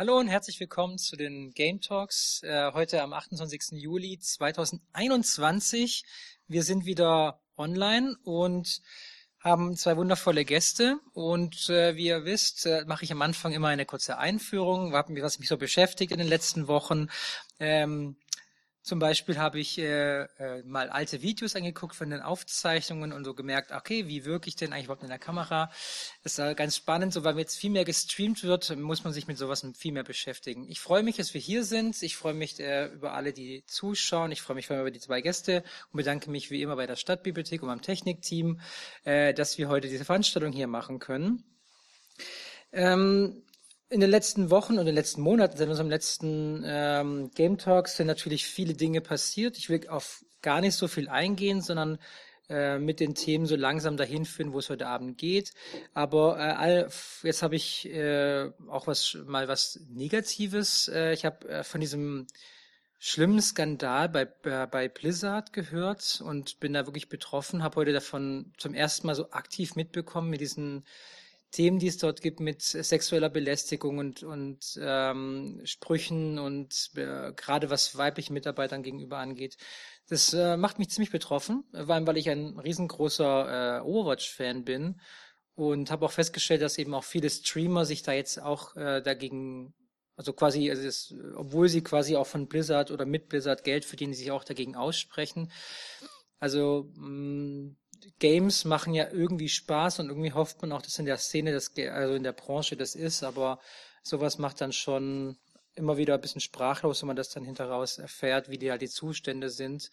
Hallo und herzlich willkommen zu den Game Talks. Äh, heute am 28. Juli 2021. Wir sind wieder online und haben zwei wundervolle Gäste. Und äh, wie ihr wisst, äh, mache ich am Anfang immer eine kurze Einführung, was mich so beschäftigt in den letzten Wochen. Ähm, zum Beispiel habe ich äh, äh, mal alte Videos angeguckt von den Aufzeichnungen und so gemerkt, okay, wie wirke ich denn eigentlich überhaupt in der Kamera? Das ist ganz spannend, so weil jetzt viel mehr gestreamt wird, muss man sich mit sowas viel mehr beschäftigen. Ich freue mich, dass wir hier sind. Ich freue mich äh, über alle, die zuschauen. Ich freue mich vor allem über die zwei Gäste und bedanke mich wie immer bei der Stadtbibliothek und beim Technikteam, äh, dass wir heute diese Veranstaltung hier machen können. Ähm, in den letzten Wochen und in den letzten Monaten, seit unserem letzten ähm, Game Talks, sind natürlich viele Dinge passiert. Ich will auf gar nicht so viel eingehen, sondern äh, mit den Themen so langsam dahin führen, wo es heute Abend geht. Aber äh, jetzt habe ich äh, auch was mal was Negatives. Äh, ich habe äh, von diesem schlimmen Skandal bei, äh, bei Blizzard gehört und bin da wirklich betroffen. Habe heute davon zum ersten Mal so aktiv mitbekommen mit diesen Themen, die es dort gibt mit sexueller Belästigung und, und ähm, Sprüchen und äh, gerade was weiblichen Mitarbeitern gegenüber angeht. Das äh, macht mich ziemlich betroffen, allem weil ich ein riesengroßer äh, Overwatch-Fan bin und habe auch festgestellt, dass eben auch viele Streamer sich da jetzt auch äh, dagegen also quasi, also das, obwohl sie quasi auch von Blizzard oder mit Blizzard Geld verdienen, sich auch dagegen aussprechen. Also mh, mm, Games machen ja irgendwie Spaß und irgendwie hofft man auch, dass in der Szene, das, also in der Branche das ist, aber sowas macht dann schon immer wieder ein bisschen sprachlos, wenn man das dann hinteraus erfährt, wie die halt die Zustände sind.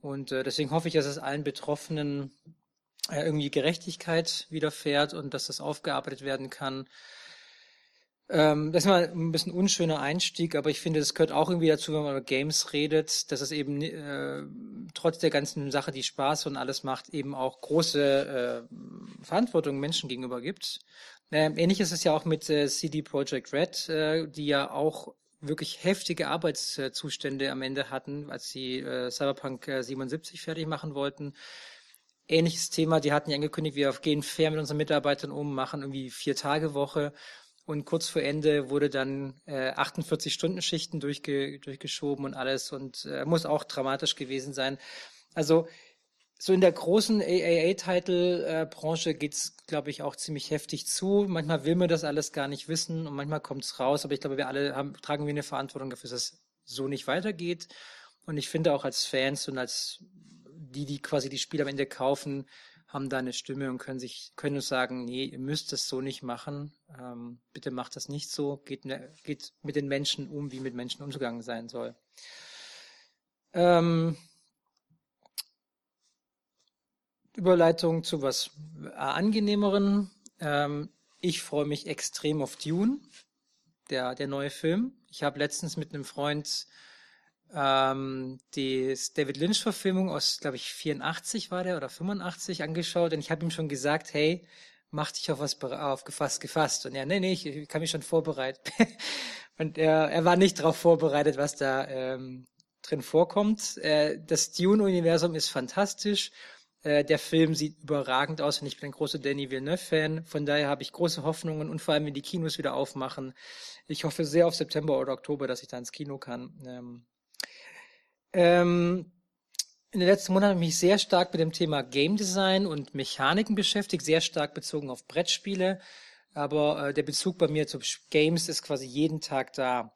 Und äh, deswegen hoffe ich, dass es allen Betroffenen äh, irgendwie Gerechtigkeit widerfährt und dass das aufgearbeitet werden kann. Ähm, das ist mal ein bisschen unschöner Einstieg, aber ich finde, das gehört auch irgendwie dazu, wenn man über Games redet, dass es eben äh, trotz der ganzen Sache, die Spaß und alles macht, eben auch große äh, Verantwortung Menschen gegenüber gibt. Ähm, ähnlich ist es ja auch mit äh, CD Projekt Red, äh, die ja auch wirklich heftige Arbeitszustände am Ende hatten, als sie äh, Cyberpunk äh, 77 fertig machen wollten. Ähnliches Thema, die hatten ja angekündigt, wir gehen fair mit unseren Mitarbeitern um, machen irgendwie vier Tage Woche und kurz vor Ende wurde dann äh, 48 Stunden Schichten durchge durchgeschoben und alles und äh, muss auch dramatisch gewesen sein. Also so in der großen AAA-Title-Branche geht's, glaube ich, auch ziemlich heftig zu. Manchmal will man das alles gar nicht wissen und manchmal kommt's raus, aber ich glaube, wir alle haben, tragen wir eine Verantwortung dafür, dass es so nicht weitergeht. Und ich finde auch als Fans und als die, die quasi die Spiele am Ende kaufen, haben da eine Stimme und können sich, können uns sagen, nee, ihr müsst es so nicht machen. Ähm, bitte macht das nicht so. Geht, ne, geht mit den Menschen um, wie mit Menschen umgegangen sein soll. Ähm, Überleitung zu was angenehmeren. Ähm, ich freue mich extrem auf Dune, der, der neue Film. Ich habe letztens mit einem Freund ähm, die David Lynch-Verfilmung aus, glaube ich, 84 war der oder 85 angeschaut und ich habe ihm schon gesagt, hey, mach dich auf was auf gefasst gefasst. Und er, nee, nee, ich kann mich schon vorbereiten. und er, er war nicht darauf vorbereitet, was da ähm, drin vorkommt. Äh, das Dune-Universum ist fantastisch. Äh, der Film sieht überragend aus und ich bin ein großer Danny Villeneuve-Fan. Von daher habe ich große Hoffnungen und vor allem, wenn die Kinos wieder aufmachen. Ich hoffe sehr auf September oder Oktober, dass ich da ins Kino kann. Ähm, ähm, in den letzten Monaten habe ich mich sehr stark mit dem Thema Game Design und Mechaniken beschäftigt, sehr stark bezogen auf Brettspiele. Aber äh, der Bezug bei mir zu Games ist quasi jeden Tag da.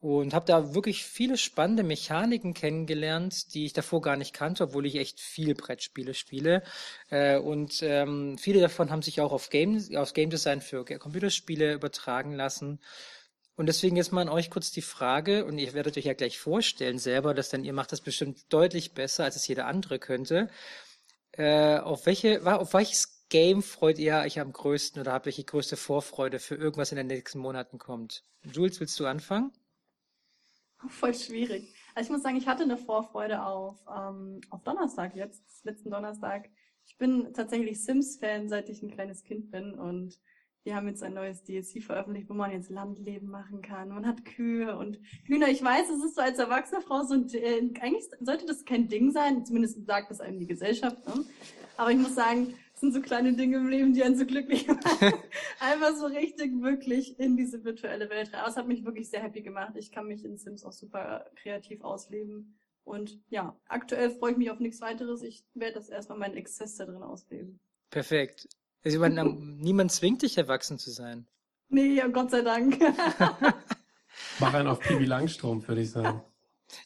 Und habe da wirklich viele spannende Mechaniken kennengelernt, die ich davor gar nicht kannte, obwohl ich echt viel Brettspiele spiele. Äh, und ähm, viele davon haben sich auch auf Game, auf Game Design für Computerspiele übertragen lassen. Und deswegen jetzt mal an euch kurz die Frage, und ihr werdet euch ja gleich vorstellen selber, dass dann ihr macht das bestimmt deutlich besser, als es jeder andere könnte. Äh, auf welche, auf welches Game freut ihr euch am größten oder habt ihr die größte Vorfreude für irgendwas in den nächsten Monaten kommt? Jules, willst du anfangen? Voll schwierig. Also ich muss sagen, ich hatte eine Vorfreude auf, ähm, auf Donnerstag jetzt, letzten Donnerstag. Ich bin tatsächlich Sims-Fan, seit ich ein kleines Kind bin und wir haben jetzt ein neues DLC veröffentlicht, wo man jetzt Landleben machen kann. Man hat Kühe und Hühner. Ich weiß, es ist so als erwachsene Frau so ein, äh, eigentlich sollte das kein Ding sein, zumindest sagt das einem die Gesellschaft. Ne? Aber ich muss sagen, Das sind so kleine Dinge im Leben, die einen so glücklich machen. Einfach so richtig, wirklich in diese virtuelle Welt rein. Aber es hat mich wirklich sehr happy gemacht. Ich kann mich in Sims auch super kreativ ausleben. Und ja, aktuell freue ich mich auf nichts weiteres. Ich werde das erstmal meinen Exzess da drin ausleben. Perfekt. Also, meine, niemand zwingt dich, erwachsen zu sein. Nee, ja, Gott sei Dank. Mach einen auf Pibi Langstrom, würde ich sagen.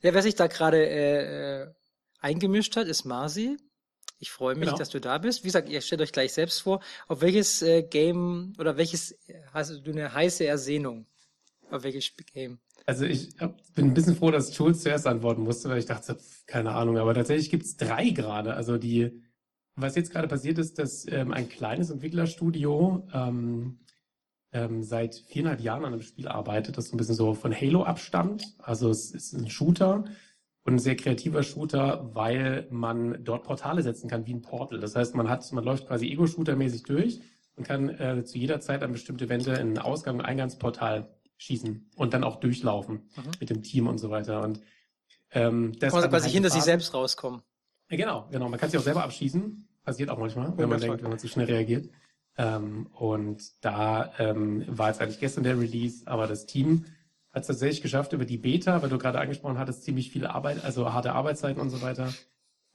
Ja, wer sich da gerade äh, äh, eingemischt hat, ist Marzi. Ich freue mich, Genau. dass du da bist. Wie gesagt, ihr stellt euch gleich selbst vor, auf welches äh, Game oder welches hast du eine heiße Ersehnung? Auf welches Game? Also ich hab, bin ein bisschen froh, dass Jules zuerst antworten musste, weil ich dachte, pf, keine Ahnung, aber tatsächlich gibt's drei gerade. Also die, was jetzt gerade passiert ist, dass ähm, ein kleines Entwicklerstudio ähm, ähm, seit viereinhalb Jahren an einem Spiel arbeitet, das so ein bisschen so von Halo abstammt. Also es ist ein Shooter und ein sehr kreativer Shooter, weil man dort Portale setzen kann wie ein Portal. Das heißt, man hat, man läuft quasi Ego-Shooter-mäßig durch und kann äh, zu jeder Zeit an bestimmte Wände in ein Ausgang- und Eingangsportal schießen und dann auch durchlaufen Mhm. mit dem Team und so weiter. Und ähm, das Kann man quasi hinter sich Spaß. selbst rauskommen. Ja, genau, genau. Man kann sich auch selber abschießen. Passiert auch manchmal, wenn man denkt, wenn man zu schnell reagiert. Ähm, und da ähm, war jetzt eigentlich gestern der Release, aber das Team hat es tatsächlich geschafft über die Beta, weil du gerade angesprochen hattest, ziemlich viel Arbeit, also harte Arbeitszeiten und so weiter.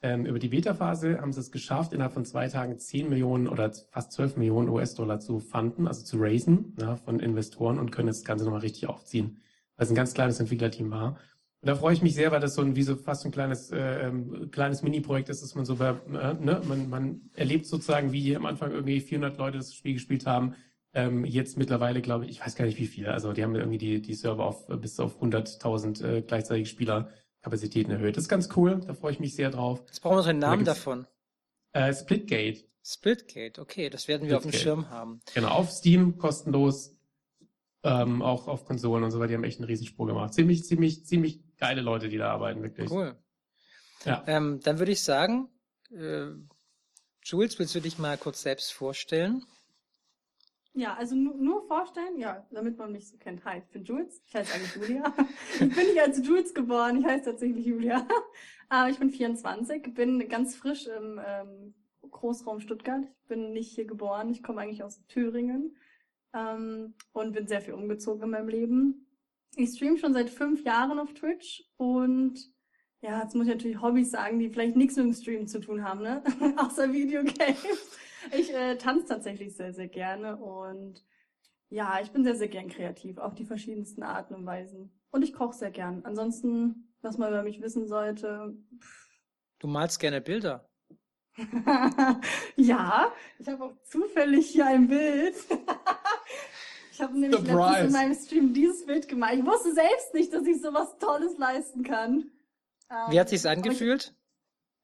Ähm, über die Beta-Phase haben sie es geschafft, innerhalb von zwei Tagen 10 Millionen oder fast 12 Millionen US-Dollar zu fanden, also zu raisen ja, von Investoren und können das Ganze nochmal richtig aufziehen, weil es ein ganz kleines Entwicklerteam war. Und da freue ich mich sehr, weil das so ein, wie so fast ein kleines, äh, ähm, kleines Mini-Projekt ist, dass man so, äh, ne, man, man erlebt sozusagen, wie am Anfang irgendwie 400 Leute das Spiel gespielt haben. Ähm, jetzt mittlerweile, glaube ich, ich weiß gar nicht wie viele. Also die haben irgendwie die, die Server auf äh, bis auf 100.000 äh, gleichzeitig Spielerkapazitäten erhöht. Das ist ganz cool. Da freue ich mich sehr drauf. Jetzt brauchen wir so einen Namen gibt's- davon. Äh, Splitgate. Splitgate, okay, das werden wir auf dem Splitgate. Schirm haben. Genau, auf Steam, kostenlos. Ähm, auch auf Konsolen und so weiter. Die haben echt einen Riesensprung gemacht. Ziemlich, ziemlich, ziemlich geile Leute, die da arbeiten, wirklich. Cool. Ja. Ähm, dann würde ich sagen, äh, Jules, willst du dich mal kurz selbst vorstellen? Ja, also nur, nur vorstellen, ja, damit man mich so kennt. Hi, ich bin Jules. Ich heiße eigentlich Julia. Ich bin nicht als Jules geboren, ich heiße tatsächlich Julia. Aber ich bin 24, bin ganz frisch im ähm, Großraum Stuttgart. Ich bin nicht hier geboren, ich komme eigentlich aus Thüringen ähm, und bin sehr viel umgezogen in meinem Leben. Ich stream schon seit fünf Jahren auf Twitch und ja, jetzt muss ich natürlich Hobbys sagen, die vielleicht nichts mit dem Stream zu tun haben, ne? Außer Videogames. Ich äh, tanze tatsächlich sehr, sehr gerne und ja, ich bin sehr, sehr gern kreativ, auf die verschiedensten Arten und Weisen. Und ich koche sehr gern. Ansonsten, was man über mich wissen sollte, Du malst gerne Bilder. ja, ich habe auch zufällig hier ein Bild. ich habe nämlich letztens Surprise. in meinem Stream dieses Bild gemacht. Ich wusste selbst nicht, dass ich sowas Tolles leisten kann. Wie hat Ähm, sich's angefühlt?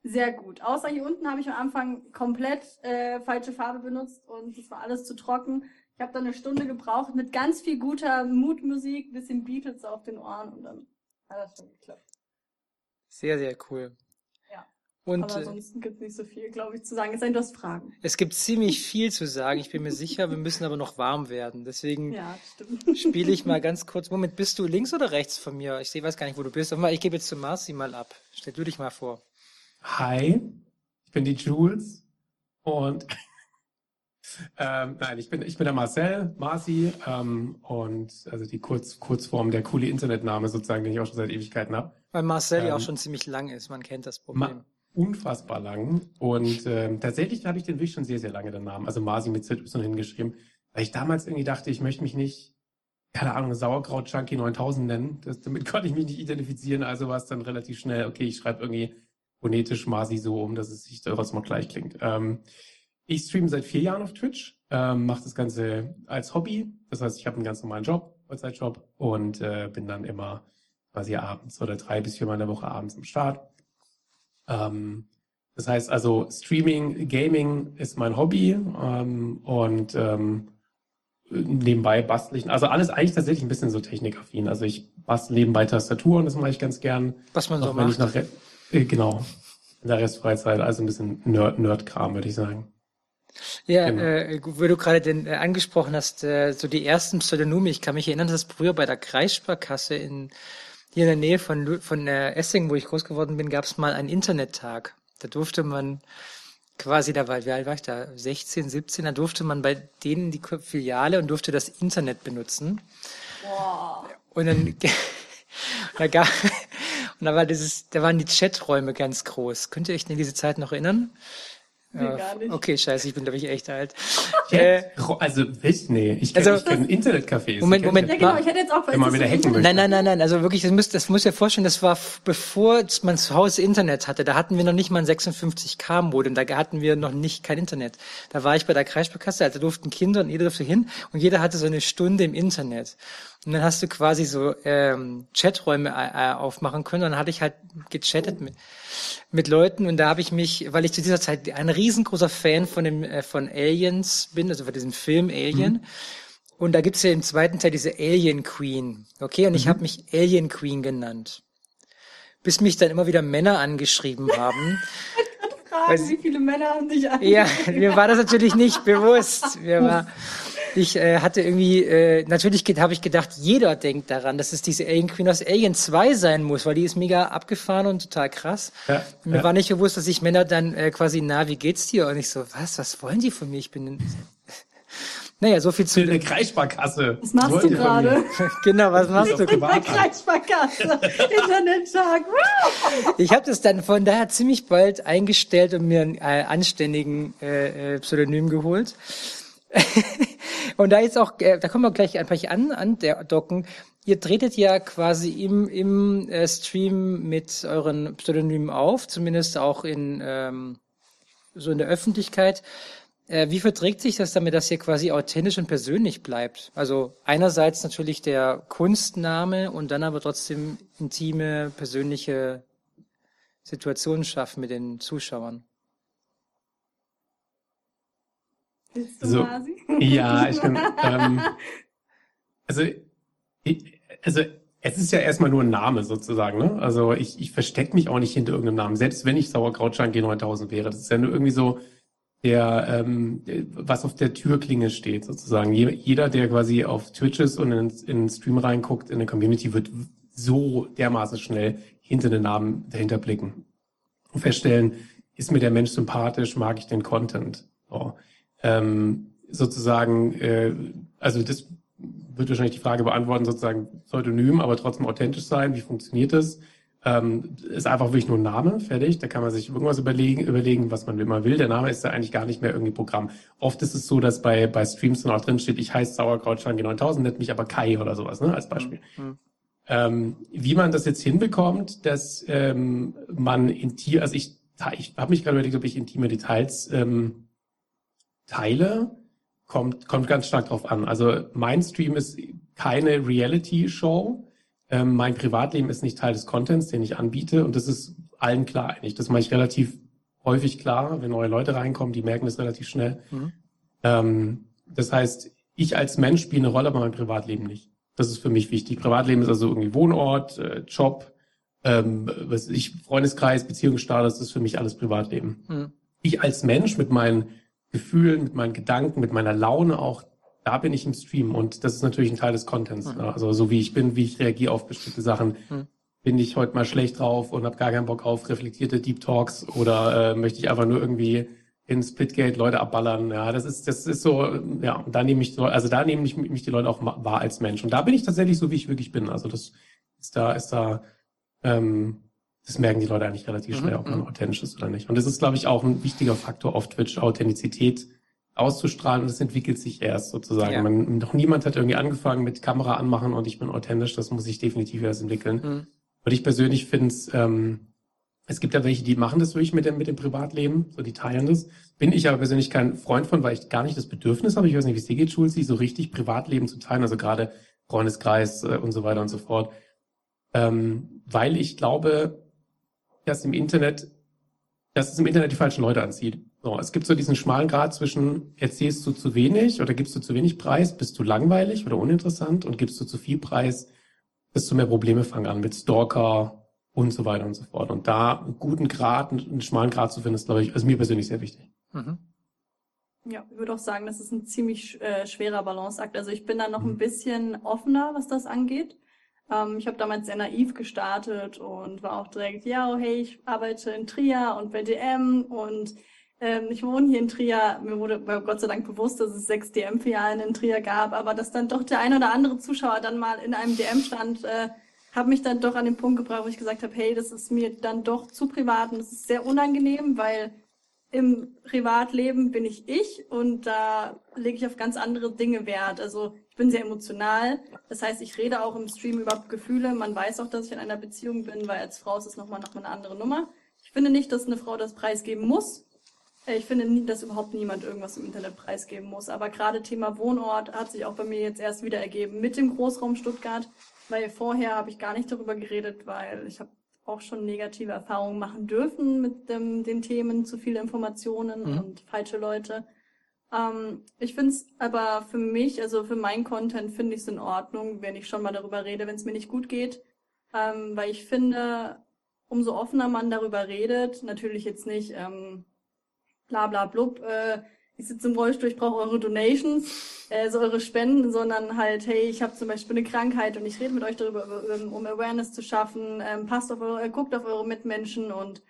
Sehr gut. Außer hier unten habe ich am Anfang komplett äh, falsche Farbe benutzt und es war alles zu trocken. Ich habe dann eine Stunde gebraucht mit ganz viel guter Mutmusik, bisschen Beatles auf den Ohren und dann hat das schon geklappt. Sehr, sehr cool. Und Aber äh, ansonsten gibt es nicht so viel, glaube ich, zu sagen. Es sei denn, du hast Fragen. es gibt ziemlich viel zu sagen. Ich bin mir sicher, wir müssen aber noch warm werden. Deswegen Ja, das spiele ich mal ganz kurz. Moment, bist du links oder rechts von mir? Ich sehe, weiß gar nicht, wo du bist. Aber ich gebe jetzt zu Marci mal ab. Stell du dich mal vor. Hi, ich bin die Jules und ähm, nein, ich bin ich bin der Marcel, Marci ähm, und also die Kurz, Kurzform, der coole Internetname sozusagen, den ich auch schon seit Ewigkeiten habe. Weil Marcel ja auch Ähm, schon ziemlich lang ist. Man kennt das Ma Problem. Unfassbar lang und ähm, tatsächlich habe ich den wirklich schon sehr sehr lange den Namen, also Marci mit ZY hingeschrieben, weil ich damals irgendwie dachte, ich möchte mich nicht keine Ahnung, Sauerkraut Chunky 9000 nennen. Das, damit konnte ich mich nicht identifizieren, also war es dann relativ schnell, okay, ich schreibe irgendwie phonetisch Masi so um, dass es sich trotzdem mal gleich klingt. Ähm, ich streame seit vier Jahren auf Twitch, ähm, mache das Ganze als Hobby. Das heißt, ich habe einen ganz normalen Job, Vollzeitjob und äh, bin dann immer quasi abends oder drei bis viermal in der Woche abends am Start. Ähm, das heißt also, Streaming, Gaming ist mein Hobby ähm, und ähm, nebenbei bastel ich, also alles eigentlich tatsächlich ein bisschen so technikaffin. Also ich bastel nebenbei Tastaturen, das mache ich ganz gern. Was man so macht. nach äh, genau in der Restfreizeit, also ein bisschen Nerd Nerdkram, würde ich sagen. Ja, Genau. äh, wo du gerade den äh, angesprochen hast, äh, so die ersten Pseudonyme. Ich kann mich erinnern, dass früher bei der Kreissparkasse in hier in der Nähe von von äh, Essingen, wo ich groß geworden bin, gab es mal einen Internettag. Da durfte man quasi da war, wie alt war ich da? 16, 17, da durfte man bei denen die Filiale und durfte das Internet benutzen. Boah. Und dann, da gab, und da war dieses, da waren die Chaträume ganz groß. Könnt ihr euch an diese Zeit noch erinnern? Gar nicht. Okay, scheiße, ich bin glaube ich echt alt. Äh, also, ich, nee, ich kenne Also- also, kenn Internetcafés. Moment, Moment. ich Ja, genau, ich hätte jetzt auch Wenn man das wieder so hacken möchte. Nein, nein, nein, nein. Also wirklich, das muss, das muss ja vorstellen, das war bevor man zu Hause Internet hatte. Da hatten wir noch nicht mal ein 56k Modem. Da hatten wir noch nicht kein Internet. Da war ich bei der Kreissparkasse, also da durften Kinder und jeder durfte hin und jeder hatte so eine Stunde im Internet. Und dann hast du quasi so ähm, Chaträume äh, äh, aufmachen können. Und dann hatte ich halt gechattet mit, mit Leuten und da habe ich mich, weil ich zu dieser Zeit ein riesengroßer Fan von dem äh, von Aliens bin, also von diesem Film Alien. Und da gibt's ja im zweiten Teil diese Alien Queen. Okay, und ich habe mich Alien Queen genannt. Bis mich dann immer wieder Männer angeschrieben haben. Fragen, wie viele Männer haben dich an? ja, mir war das natürlich nicht bewusst. Mir war, ich äh, hatte irgendwie, äh, natürlich habe ich gedacht, jeder denkt daran, dass es diese Alien Queen aus Alien 2 sein muss, weil die ist mega abgefahren und total krass. Ja, Mir ja. war nicht bewusst, dass ich Männer dann äh, quasi, na, wie geht's dir? Und ich so, was, was wollen die von mir? Ich bin, naja, so viel zu, Eine Kreissparkasse. Was machst Wollt du gerade? genau, was machst du? Auf Privat- Bei Kreissparkasse, Internettag. Ich habe das dann von daher ziemlich bald eingestellt und mir einen äh, anständigen äh, äh, Pseudonym geholt. Und da ist auch, äh, da kommen wir gleich einfach an, an der Docken. Ihr tretet ja quasi im, im äh, Stream mit euren Pseudonymen auf, zumindest auch in ähm, so in der Öffentlichkeit. Äh, wie verträgt sich das damit, dass ihr quasi authentisch und persönlich bleibt? Also einerseits natürlich der Kunstname und dann aber trotzdem intime, persönliche Situationen schaffen mit den Zuschauern. Willst du So. Masi? Ja, ich kann. Ähm, also, ich, also es ist ja erstmal nur ein Name sozusagen. Ne? Also ich, ich verstecke mich auch nicht hinter irgendeinem Namen, selbst wenn ich Sauerkrautschein G9000 wäre. Das ist ja nur irgendwie so der, ähm, was auf der Türklinge steht sozusagen. Je, jeder, der quasi auf Twitch ist und in, in den Stream reinguckt, in der Community, wird so dermaßen schnell hinter den Namen dahinter blicken und feststellen, ist mir der Mensch sympathisch, mag ich den Content. So. Ähm, sozusagen, äh, also das wird wahrscheinlich die Frage beantworten, sozusagen Pseudonym, aber trotzdem authentisch sein. Wie funktioniert das? Ähm, ist einfach wirklich nur ein Name, fertig. Da kann man sich irgendwas überlegen, überlegen, was man immer will. Der Name ist ja eigentlich gar nicht mehr irgendwie Programm. Oft ist es so, dass bei, bei Streams dann auch drin steht, ich heiße Sauerkrautschange 9000, nennt mich aber Kai oder sowas, ne, als Beispiel. Mhm. Ähm, wie man das jetzt hinbekommt, dass ähm, man in Tier, also ich, ich habe mich gerade überlegt, ob ich intime Details ähm, teile, kommt, kommt ganz stark drauf an. Also mein Stream ist keine Reality-Show. Ähm, mein Privatleben ist nicht Teil des Contents, den ich anbiete. Und das ist allen klar eigentlich. Das mache ich relativ häufig klar, wenn neue Leute reinkommen, die merken das relativ schnell. Mhm. Ähm, das heißt, ich als Mensch spiele eine Rolle, aber mein Privatleben nicht. Das ist für mich wichtig. Privatleben ist also irgendwie Wohnort, äh, Job, ähm, was ich, Freundeskreis, Beziehungsstatus, das ist für mich alles Privatleben. Mhm. Ich als Mensch mit meinen Gefühlen, mit meinen Gedanken, mit meiner Laune auch, da bin ich im Stream und das ist natürlich ein Teil des Contents. Mhm. Ne? Also so wie ich bin, wie ich reagiere auf bestimmte Sachen. Mhm. Bin ich heute mal schlecht drauf und habe gar keinen Bock auf reflektierte Deep Talks oder äh, möchte ich einfach nur irgendwie in Splitgate Leute abballern. Ja, das ist, das ist so, ja, und da nehme ich, so- also da nehme ich mich die Leute auch wahr als Mensch. Und da bin ich tatsächlich so, wie ich wirklich bin. Also das ist da, ist da, ähm, das merken die Leute eigentlich relativ Mhm, schnell, ob man mhm. authentisch ist oder nicht. Und das ist, glaube ich, auch ein wichtiger Faktor auf Twitch, Authentizität auszustrahlen. Und das entwickelt sich erst sozusagen. Ja. Man, noch niemand hat irgendwie angefangen mit Kamera anmachen und ich bin authentisch. Das muss sich definitiv erst entwickeln. Mhm. Und ich persönlich finde es, ähm, es gibt ja welche, die machen das wirklich mit dem, mit dem Privatleben, so die teilen das. Bin ich aber persönlich kein Freund von, weil ich gar nicht das Bedürfnis habe, ich weiß nicht, wie es dir geht, Schulzi, so richtig Privatleben zu teilen, also gerade Freundeskreis äh, und so weiter und so fort. Ähm, weil ich glaube, dass im Internet, dass es im Internet die falschen Leute anzieht. So, es gibt so diesen schmalen Grad zwischen, erzählst du zu wenig oder gibst du zu wenig Preis, bist du langweilig oder uninteressant und gibst du zu viel Preis, desto mehr Probleme fangen an mit Stalker und so weiter und so fort. Und da einen guten Grad, einen schmalen Grad zu finden, ist, glaube ich, also mir persönlich sehr wichtig. Mhm. Ja, ich würde auch sagen, das ist ein ziemlich äh, schwerer Balanceakt. Also ich bin da noch Mhm. ein bisschen offener, was das angeht. Ähm, ich habe damals sehr naiv gestartet und war auch direkt, ja, oh, hey, ich arbeite in Trier und bei DM und Ähm, ich wohne hier in Trier. Mir wurde Gott sei Dank bewusst, dass es sechs DM-Filialen in Trier gab, aber dass dann doch der ein oder andere Zuschauer dann mal in einem DM stand, äh, hat mich dann doch an den Punkt gebracht, wo ich gesagt habe, hey, das ist mir dann doch zu privat und das ist sehr unangenehm, weil im Privatleben bin ich ich und da lege ich auf ganz andere Dinge Wert. Also ich bin sehr emotional. Das heißt, ich rede auch im Stream über Gefühle. Man weiß auch, dass ich in einer Beziehung bin, weil als Frau ist es nochmal noch mal eine andere Nummer. Ich finde nicht, dass eine Frau das preisgeben muss. Äh, ich finde nie, dass überhaupt niemand irgendwas im Internet preisgeben muss. Aber gerade Thema Wohnort hat sich auch bei mir jetzt erst wieder ergeben mit dem Großraum Stuttgart, weil vorher habe ich gar nicht darüber geredet, weil ich habe auch schon negative Erfahrungen machen dürfen mit dem, den Themen, zu viele Informationen mhm. und falsche Leute. Ähm, ich finde es aber für mich, also für meinen Content, finde ich es in Ordnung, wenn ich schon mal darüber rede, wenn es mir nicht gut geht. Ähm, weil ich finde, umso offener man darüber redet, natürlich jetzt nicht ähm, bla bla blub, äh, ich sitze im Rollstuhl, ich brauche eure Donations, äh, so eure Spenden, sondern halt, hey, ich habe zum Beispiel eine Krankheit und ich rede mit euch darüber, um Awareness zu schaffen, ähm, passt auf eure, guckt auf eure Mitmenschen und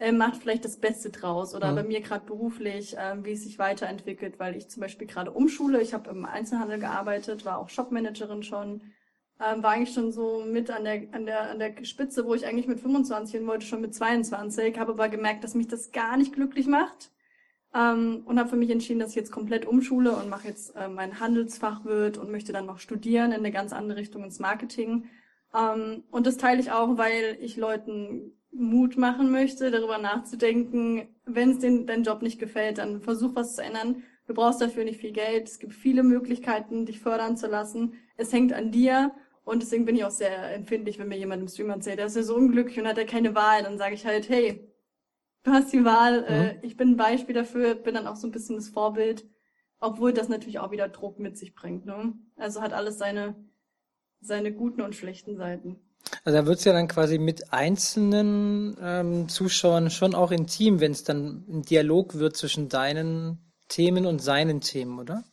äh, macht vielleicht das Beste draus. Oder mhm. bei mir gerade beruflich, äh, wie es sich weiterentwickelt, weil ich zum Beispiel gerade umschule, ich habe im Einzelhandel gearbeitet, war auch Shopmanagerin schon, ähm, war eigentlich schon so mit an der, an der, an der Spitze, wo ich eigentlich mit 25 hin wollte, schon mit 22, habe aber gemerkt, dass mich das gar nicht glücklich macht ähm, und habe für mich entschieden, dass ich jetzt komplett umschule und mache jetzt äh, mein Handelsfachwirt und möchte dann noch studieren in eine ganz andere Richtung ins Marketing. Ähm, und das teile ich auch, weil ich Leuten Mut machen möchte, darüber nachzudenken, wenn es dein Job nicht gefällt, dann versuch was zu ändern. Du brauchst dafür nicht viel Geld. Es gibt viele Möglichkeiten, dich fördern zu lassen. Es hängt an dir. Und deswegen bin ich auch sehr empfindlich, wenn mir jemand im Stream erzählt, der ist ja so unglücklich und hat ja keine Wahl. Dann sage ich halt, hey, du hast die Wahl. Äh, mhm. ich bin ein Beispiel dafür, bin dann auch so ein bisschen das Vorbild, obwohl das natürlich auch wieder Druck mit sich bringt. Ne? Also hat alles seine, seine guten und schlechten Seiten. Also da wird's ja dann quasi mit einzelnen ähm, Zuschauern schon auch intim, wenn es dann ein Dialog wird zwischen deinen Themen und seinen Themen, oder?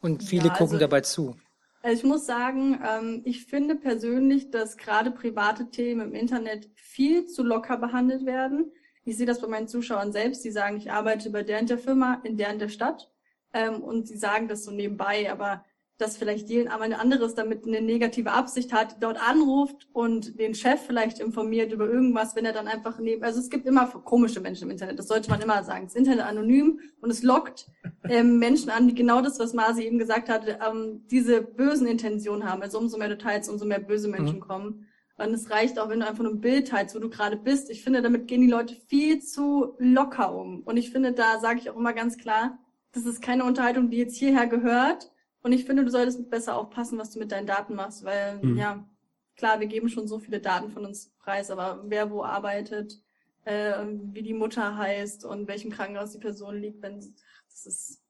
Und viele ja, gucken also, dabei zu. Also ich muss sagen, ähm, ich finde persönlich, dass gerade private Themen im Internet viel zu locker behandelt werden. Ich sehe das bei meinen Zuschauern selbst, die sagen, ich arbeite bei der in der Firma, in der in der Stadt. Ähm, und sie sagen das so nebenbei, aber dass vielleicht jemand anderes damit eine negative Absicht hat, dort anruft und den Chef vielleicht informiert über irgendwas, wenn er dann einfach neben, also es gibt immer komische Menschen im Internet, das sollte man immer sagen. Das Internet anonym und es lockt ähm, Menschen an, die genau das, was Masi eben gesagt hat, ähm, diese bösen Intentionen haben. Also umso mehr Details, umso mehr böse Menschen mhm. kommen. Und es reicht auch, wenn du einfach nur ein Bild teilst, wo du gerade bist. Ich finde, damit gehen die Leute viel zu locker um. Und ich finde, da sage ich auch immer ganz klar, das ist keine Unterhaltung, die jetzt hierher gehört. Und ich finde, du solltest besser aufpassen, was du mit deinen Daten machst, weil, mhm. ja, klar, wir geben schon so viele Daten von uns preis, aber wer wo arbeitet, äh, wie die Mutter heißt und welchem Krankenhaus die Person liegt, wenn, das ist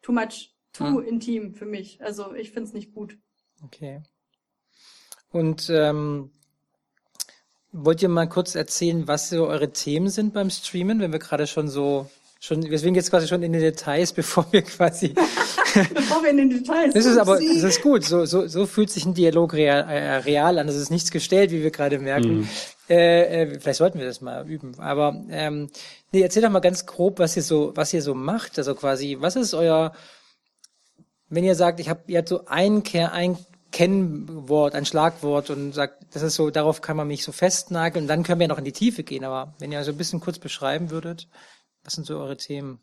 too much, too mhm. intim für mich. Also ich finde es nicht gut. Okay. Und ähm, wollt ihr mal kurz erzählen, was so eure Themen sind beim Streamen, wenn wir gerade schon so schon, sind jetzt quasi schon in den Details, bevor wir quasi. bevor wir in den Details. Das ist aber, das ist gut. So, so, so fühlt sich ein Dialog real, äh, real an. Das ist nichts gestellt, wie wir gerade merken. Mhm. Äh, äh, vielleicht sollten wir das mal üben. Aber ähm, nee, erzähl doch mal ganz grob, was ihr so, was ihr so macht. Also quasi, was ist euer, wenn ihr sagt, ich habe, ihr habt so ein, ein Kennwort, ein Schlagwort und sagt, das ist so, darauf kann man mich so festnageln und dann können wir noch in die Tiefe gehen. Aber wenn ihr so ein bisschen kurz beschreiben würdet, was sind so eure Themen?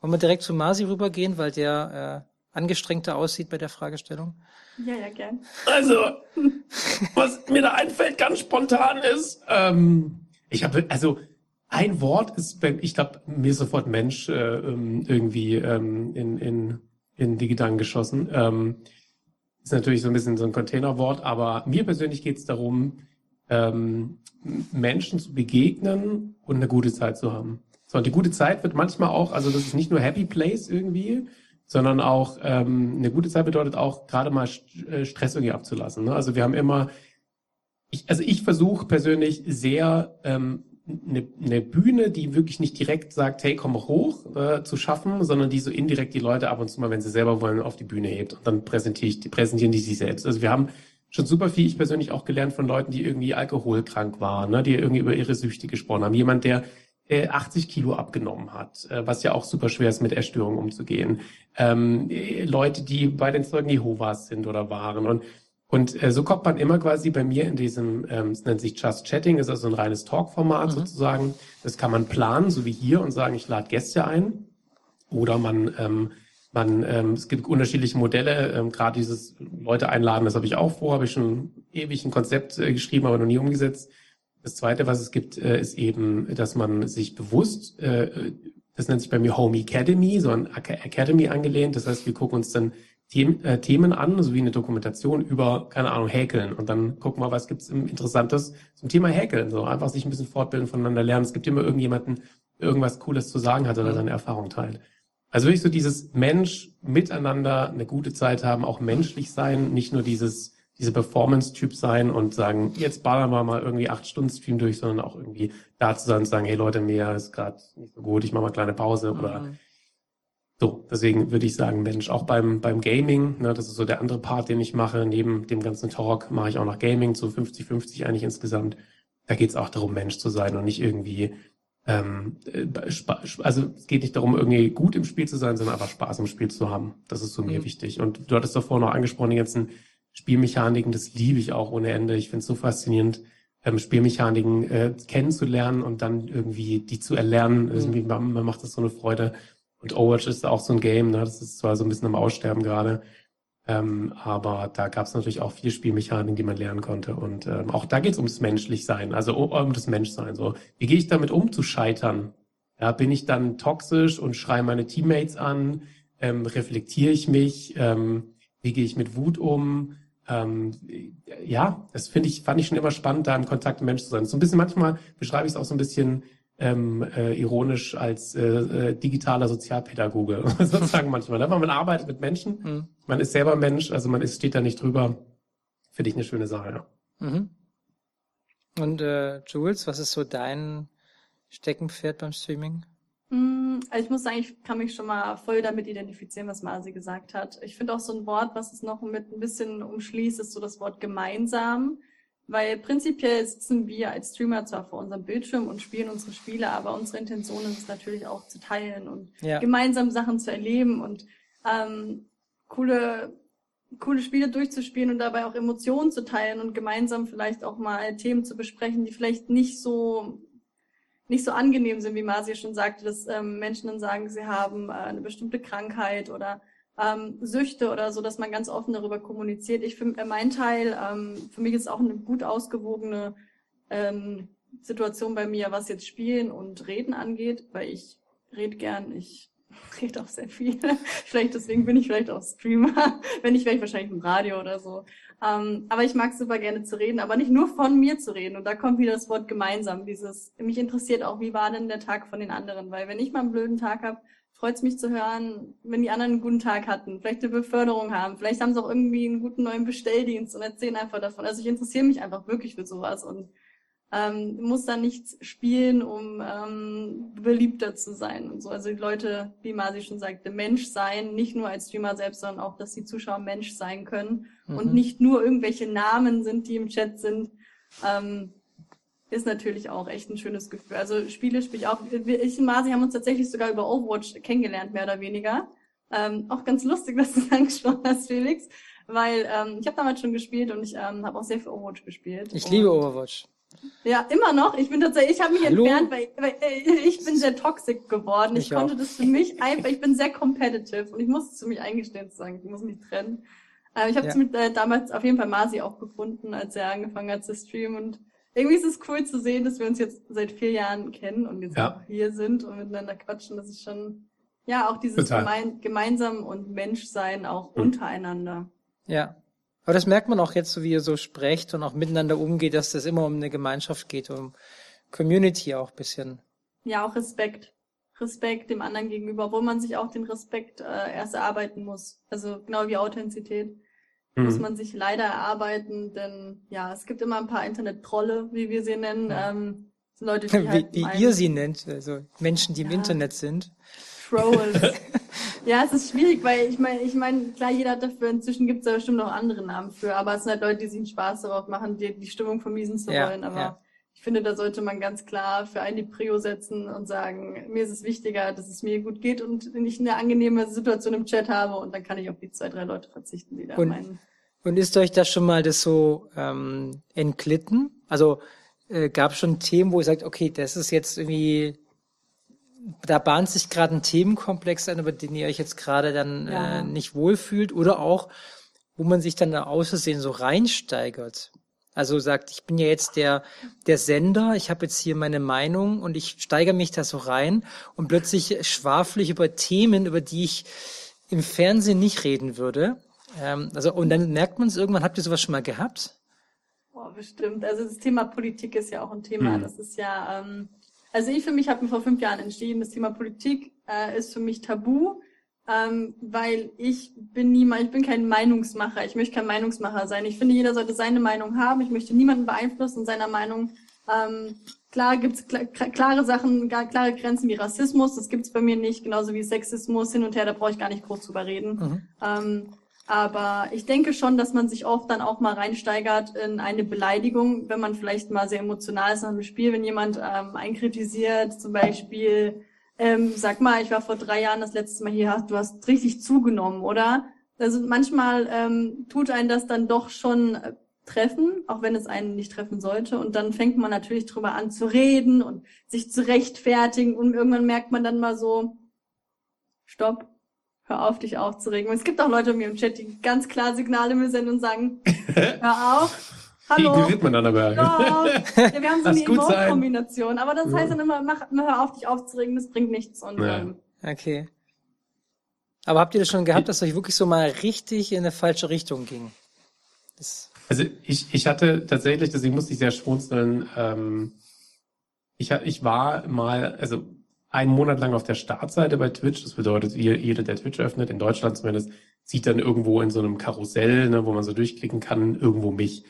Wollen wir direkt zu Masi rübergehen, weil der äh, angestrengter aussieht bei der Fragestellung? Ja, ja, gern. Also, was mir da einfällt, ganz spontan ist, ähm, ich habe, also ein Wort ist, ich glaube, mir sofort Mensch äh, ähm, irgendwie ähm, in, in in die Gedanken geschossen. Ähm, ist natürlich so ein bisschen so ein Containerwort, aber mir persönlich geht es darum, ähm, Menschen zu begegnen und eine gute Zeit zu haben. So, und die gute Zeit wird manchmal auch, also das ist nicht nur Happy Place irgendwie, sondern auch ähm, eine gute Zeit bedeutet auch gerade mal äh, Stress irgendwie abzulassen. Ne? Also wir haben immer, ich, also ich versuche persönlich sehr ähm, eine, eine Bühne, die wirklich nicht direkt sagt, hey, komm hoch, äh, zu schaffen, sondern die so indirekt die Leute ab und zu mal, wenn sie selber wollen, auf die Bühne hebt. Und dann präsentiere ich, präsentieren die sich selbst. Also wir haben schon super viel, ich persönlich auch gelernt von Leuten, die irgendwie alkoholkrank waren, ne, die irgendwie über ihre Süchte gesprochen haben. Jemand, der äh, 80 Kilo abgenommen hat, äh, was ja auch super schwer ist, mit Essstörungen umzugehen. Ähm, äh, Leute, die bei den Zeugen Jehovas sind oder waren und und äh, so kommt man immer quasi bei mir in diesem, ähm, es nennt sich Just Chatting, ist also ein reines Talk-Format mhm. sozusagen. Das kann man planen, so wie hier, und sagen, ich lade Gäste ein. Oder man, ähm, man, ähm, es gibt unterschiedliche Modelle, ähm, gerade dieses Leute einladen, das habe ich auch vor, habe ich schon ewig ein Konzept äh, geschrieben, aber noch nie umgesetzt. Das zweite, was es gibt, äh, ist eben, dass man sich bewusst, äh, das nennt sich bei mir Home Academy, so ein Academy angelehnt. Das heißt, wir gucken uns dann Themen, äh, Themen an, so wie eine Dokumentation über, keine Ahnung, Häkeln. Und dann gucken wir, was gibt's im Interessantes zum Thema Häkeln. So einfach sich ein bisschen fortbilden, voneinander lernen. Es gibt immer irgendjemanden, der irgendwas Cooles zu sagen hat oder seine Erfahrung teilt. Also wirklich so dieses Mensch miteinander eine gute Zeit haben, auch menschlich sein, nicht nur dieses diese Performance-Typ sein und sagen, jetzt ballern wir mal irgendwie acht Stunden Stream durch, sondern auch irgendwie da zu sein und sagen, hey Leute, mir ist gerade nicht so gut, ich mache mal eine kleine Pause mhm. So, deswegen würde ich sagen, Mensch, auch beim, beim Gaming, ne, das ist so der andere Part, den ich mache, neben dem ganzen Talk mache ich auch noch Gaming, so 50-50 eigentlich insgesamt. Da geht es auch darum, Mensch zu sein und nicht irgendwie, ähm, äh, also es geht nicht darum, irgendwie gut im Spiel zu sein, sondern einfach Spaß im Spiel zu haben. Das ist so mhm. mir wichtig. Und du hattest davor noch angesprochen, die ganzen Spielmechaniken, das liebe ich auch ohne Ende. Ich finde es so faszinierend, ähm, Spielmechaniken äh, kennenzulernen und dann irgendwie die zu erlernen. Mhm. Irgendwie, man, man macht das so eine Freude. Und Overwatch ist auch so ein Game, ne? das ist zwar so ein bisschen am Aussterben gerade, ähm, aber da gab es natürlich auch viel Spielmechaniken, die man lernen konnte. Und ähm, auch da geht es ums Menschlichsein, also um das Menschsein. So, wie gehe ich damit um zu scheitern? Ja, bin ich dann toxisch und schreie meine Teammates an? Ähm, reflektiere ich mich? Ähm, wie gehe ich mit Wut um? Ähm, ja, das finde ich, fand ich schon immer spannend, da im Kontakt mit Menschen zu sein. So ein bisschen manchmal beschreibe ich es auch so ein bisschen ähm, äh, ironisch als äh, äh, digitaler Sozialpädagoge, sozusagen manchmal. Ne? Man arbeitet mit Menschen, mhm. man ist selber Mensch, also man ist, steht da nicht drüber. Finde ich eine schöne Sache, ja. Mhm. Und äh, Jules, was ist so dein Steckenpferd beim Streaming? Mm, also ich muss sagen, ich kann mich schon mal voll damit identifizieren, was Marzi gesagt hat. Ich finde auch so ein Wort, was es noch mit ein bisschen umschließt, ist so das Wort gemeinsam. Weil prinzipiell sitzen wir als Streamer zwar vor unserem Bildschirm und spielen unsere Spiele, aber unsere Intention ist es natürlich auch zu teilen und ja. gemeinsam Sachen zu erleben und ähm, coole, coole Spiele durchzuspielen und dabei auch Emotionen zu teilen und gemeinsam vielleicht auch mal Themen zu besprechen, die vielleicht nicht so nicht so angenehm sind, wie Marcia schon sagte, dass ähm, Menschen dann sagen, sie haben äh, eine bestimmte Krankheit oder ähm, Süchte oder so, dass man ganz offen darüber kommuniziert. Ich für äh, mein Teil, ähm, für mich ist auch eine gut ausgewogene ähm, Situation bei mir, was jetzt Spielen und Reden angeht, weil ich rede gern, ich rede auch sehr viel. vielleicht deswegen bin ich vielleicht auch Streamer, wenn ich vielleicht wahrscheinlich im Radio oder so. Ähm, aber ich mag super gerne zu reden, aber nicht nur von mir zu reden. Und da kommt wieder das Wort gemeinsam. Dieses, mich interessiert auch, wie war denn der Tag von den anderen? Weil wenn ich mal einen blöden Tag habe, freut es mich zu hören, wenn die anderen einen guten Tag hatten, vielleicht eine Beförderung haben, vielleicht haben sie auch irgendwie einen guten neuen Bestelldienst und erzählen einfach davon. Also ich interessiere mich einfach wirklich für sowas und ähm, muss dann nichts spielen, um ähm, beliebter zu sein und so. Also die Leute, wie Masi schon sagte, Mensch sein, nicht nur als Streamer selbst, sondern auch, dass die Zuschauer Mensch sein können mhm. und nicht nur irgendwelche Namen sind, die im Chat sind. Ähm, ist natürlich auch echt ein schönes Gefühl. Also Spiele spiele ich auch. Ich und Masi haben uns tatsächlich sogar über Overwatch kennengelernt, mehr oder weniger. Ähm, auch ganz lustig, dass du es angesprochen hast, Felix. Weil ähm, ich habe damals schon gespielt und ich ähm, habe auch sehr viel Overwatch gespielt. Ich liebe Overwatch. Ja, immer noch. Ich bin tatsächlich, ich habe mich Hallo? entfernt, weil, weil äh, ich bin sehr toxic geworden. Ich, ich konnte das für mich einfach, ich bin sehr competitive und ich muss es für mich eingestehen zu sagen, ich muss mich trennen. Äh, ich habe es ja. mit äh, damals auf jeden Fall Masi auch gefunden, als er angefangen hat zu streamen und irgendwie ist es cool zu sehen, dass wir uns jetzt seit vier Jahren kennen und jetzt ja. auch hier sind und miteinander quatschen. Das ist schon, ja, auch dieses gemein, gemeinsam und Menschsein auch mhm. untereinander. Ja. Aber das merkt man auch jetzt, so wie ihr so sprecht und auch miteinander umgeht, dass das immer um eine Gemeinschaft geht, um Community auch bisschen. Ja, auch Respekt. Respekt dem anderen gegenüber, wo man sich auch den Respekt äh, erst erarbeiten muss. Also genau wie Authentizität mhm. muss man sich leider erarbeiten, denn ja, es gibt immer ein paar Internet-Trolle, wie wir sie nennen. Ja. Ähm, Leute, die halt wie, wie ihr sie nennt, also Menschen, die im Internet sind. Trolls. ja, es ist schwierig, weil ich meine, ich meine, klar, jeder hat dafür, inzwischen gibt es ja bestimmt noch andere Namen für, aber es sind halt Leute, die sich einen Spaß darauf machen, die, die Stimmung vermiesen zu ja, wollen. Aber ja. Finde, da sollte man ganz klar für einen die Prio setzen und sagen, mir ist es wichtiger, dass es mir gut geht und ich eine angenehme Situation im Chat habe und dann kann ich auf die zwei, drei Leute verzichten, die da und, meinen. Und ist euch das schon mal das so ähm, entglitten? Also äh, gab es schon Themen, wo ihr sagt, okay, das ist jetzt irgendwie da bahnt sich gerade ein Themenkomplex an, über den ihr euch jetzt gerade dann ja. äh, nicht wohlfühlt oder auch, wo man sich dann da außersehen so reinsteigert. Also sagt, ich bin ja jetzt der, der Sender, ich habe jetzt hier meine Meinung und ich steigere mich da so rein und plötzlich schwafle ich über Themen, über die ich im Fernsehen nicht reden würde. Ähm, also, und dann merkt man es irgendwann, habt ihr sowas schon mal gehabt? Boah, bestimmt. Also das Thema Politik ist ja auch ein Thema. Hm. Das ist ja, ähm, also ich für mich habe mir vor fünf Jahren entschieden, das Thema Politik äh, ist für mich tabu, ähm, weil ich bin niemand, ich bin kein Meinungsmacher, ich möchte kein Meinungsmacher sein. Ich finde, jeder sollte seine Meinung haben. Ich möchte niemanden beeinflussen in seiner Meinung. Ähm, klar gibt's kl klare Sachen, klare Grenzen wie Rassismus, das gibt's bei mir nicht, genauso wie Sexismus hin und her, da brauche ich gar nicht groß drüber reden. Mhm. Ähm, aber ich denke schon, dass man sich oft dann auch mal reinsteigert in eine Beleidigung, wenn man vielleicht mal sehr emotional ist nach einem Spiel, wenn jemand ähm, einkritisiert, zum Beispiel, ähm, sag mal, ich war vor drei Jahren das letzte Mal hier, du hast richtig zugenommen, oder? Also manchmal ähm, tut einen das dann doch schon äh, treffen, auch wenn es einen nicht treffen sollte. Und dann fängt man natürlich drüber an zu reden und sich zu rechtfertigen und irgendwann merkt man dann mal so, stopp, hör auf, dich aufzuregen. Und es gibt auch Leute in mir im Chat, die ganz klar Signale mir senden und sagen, hör auf. Hallo. Wie ignoriert man dann aber? Ja, wir haben so eine Emote-Kombination. Aber das heißt dann immer, mach, hör auf, dich aufzuregen, das bringt nichts. Und, ja. ähm, okay. Aber habt ihr das schon gehabt, dass euch wirklich so mal richtig in eine falsche Richtung ging? Das also ich, ich hatte tatsächlich, deswegen musste ich sehr schmunzeln, ähm, ich, ich war mal, also einen Monat lang auf der Startseite bei Twitch. Das bedeutet, jeder, der Twitch öffnet, in Deutschland zumindest, sieht dann irgendwo in so einem Karussell, ne, wo man so durchklicken kann, irgendwo mich.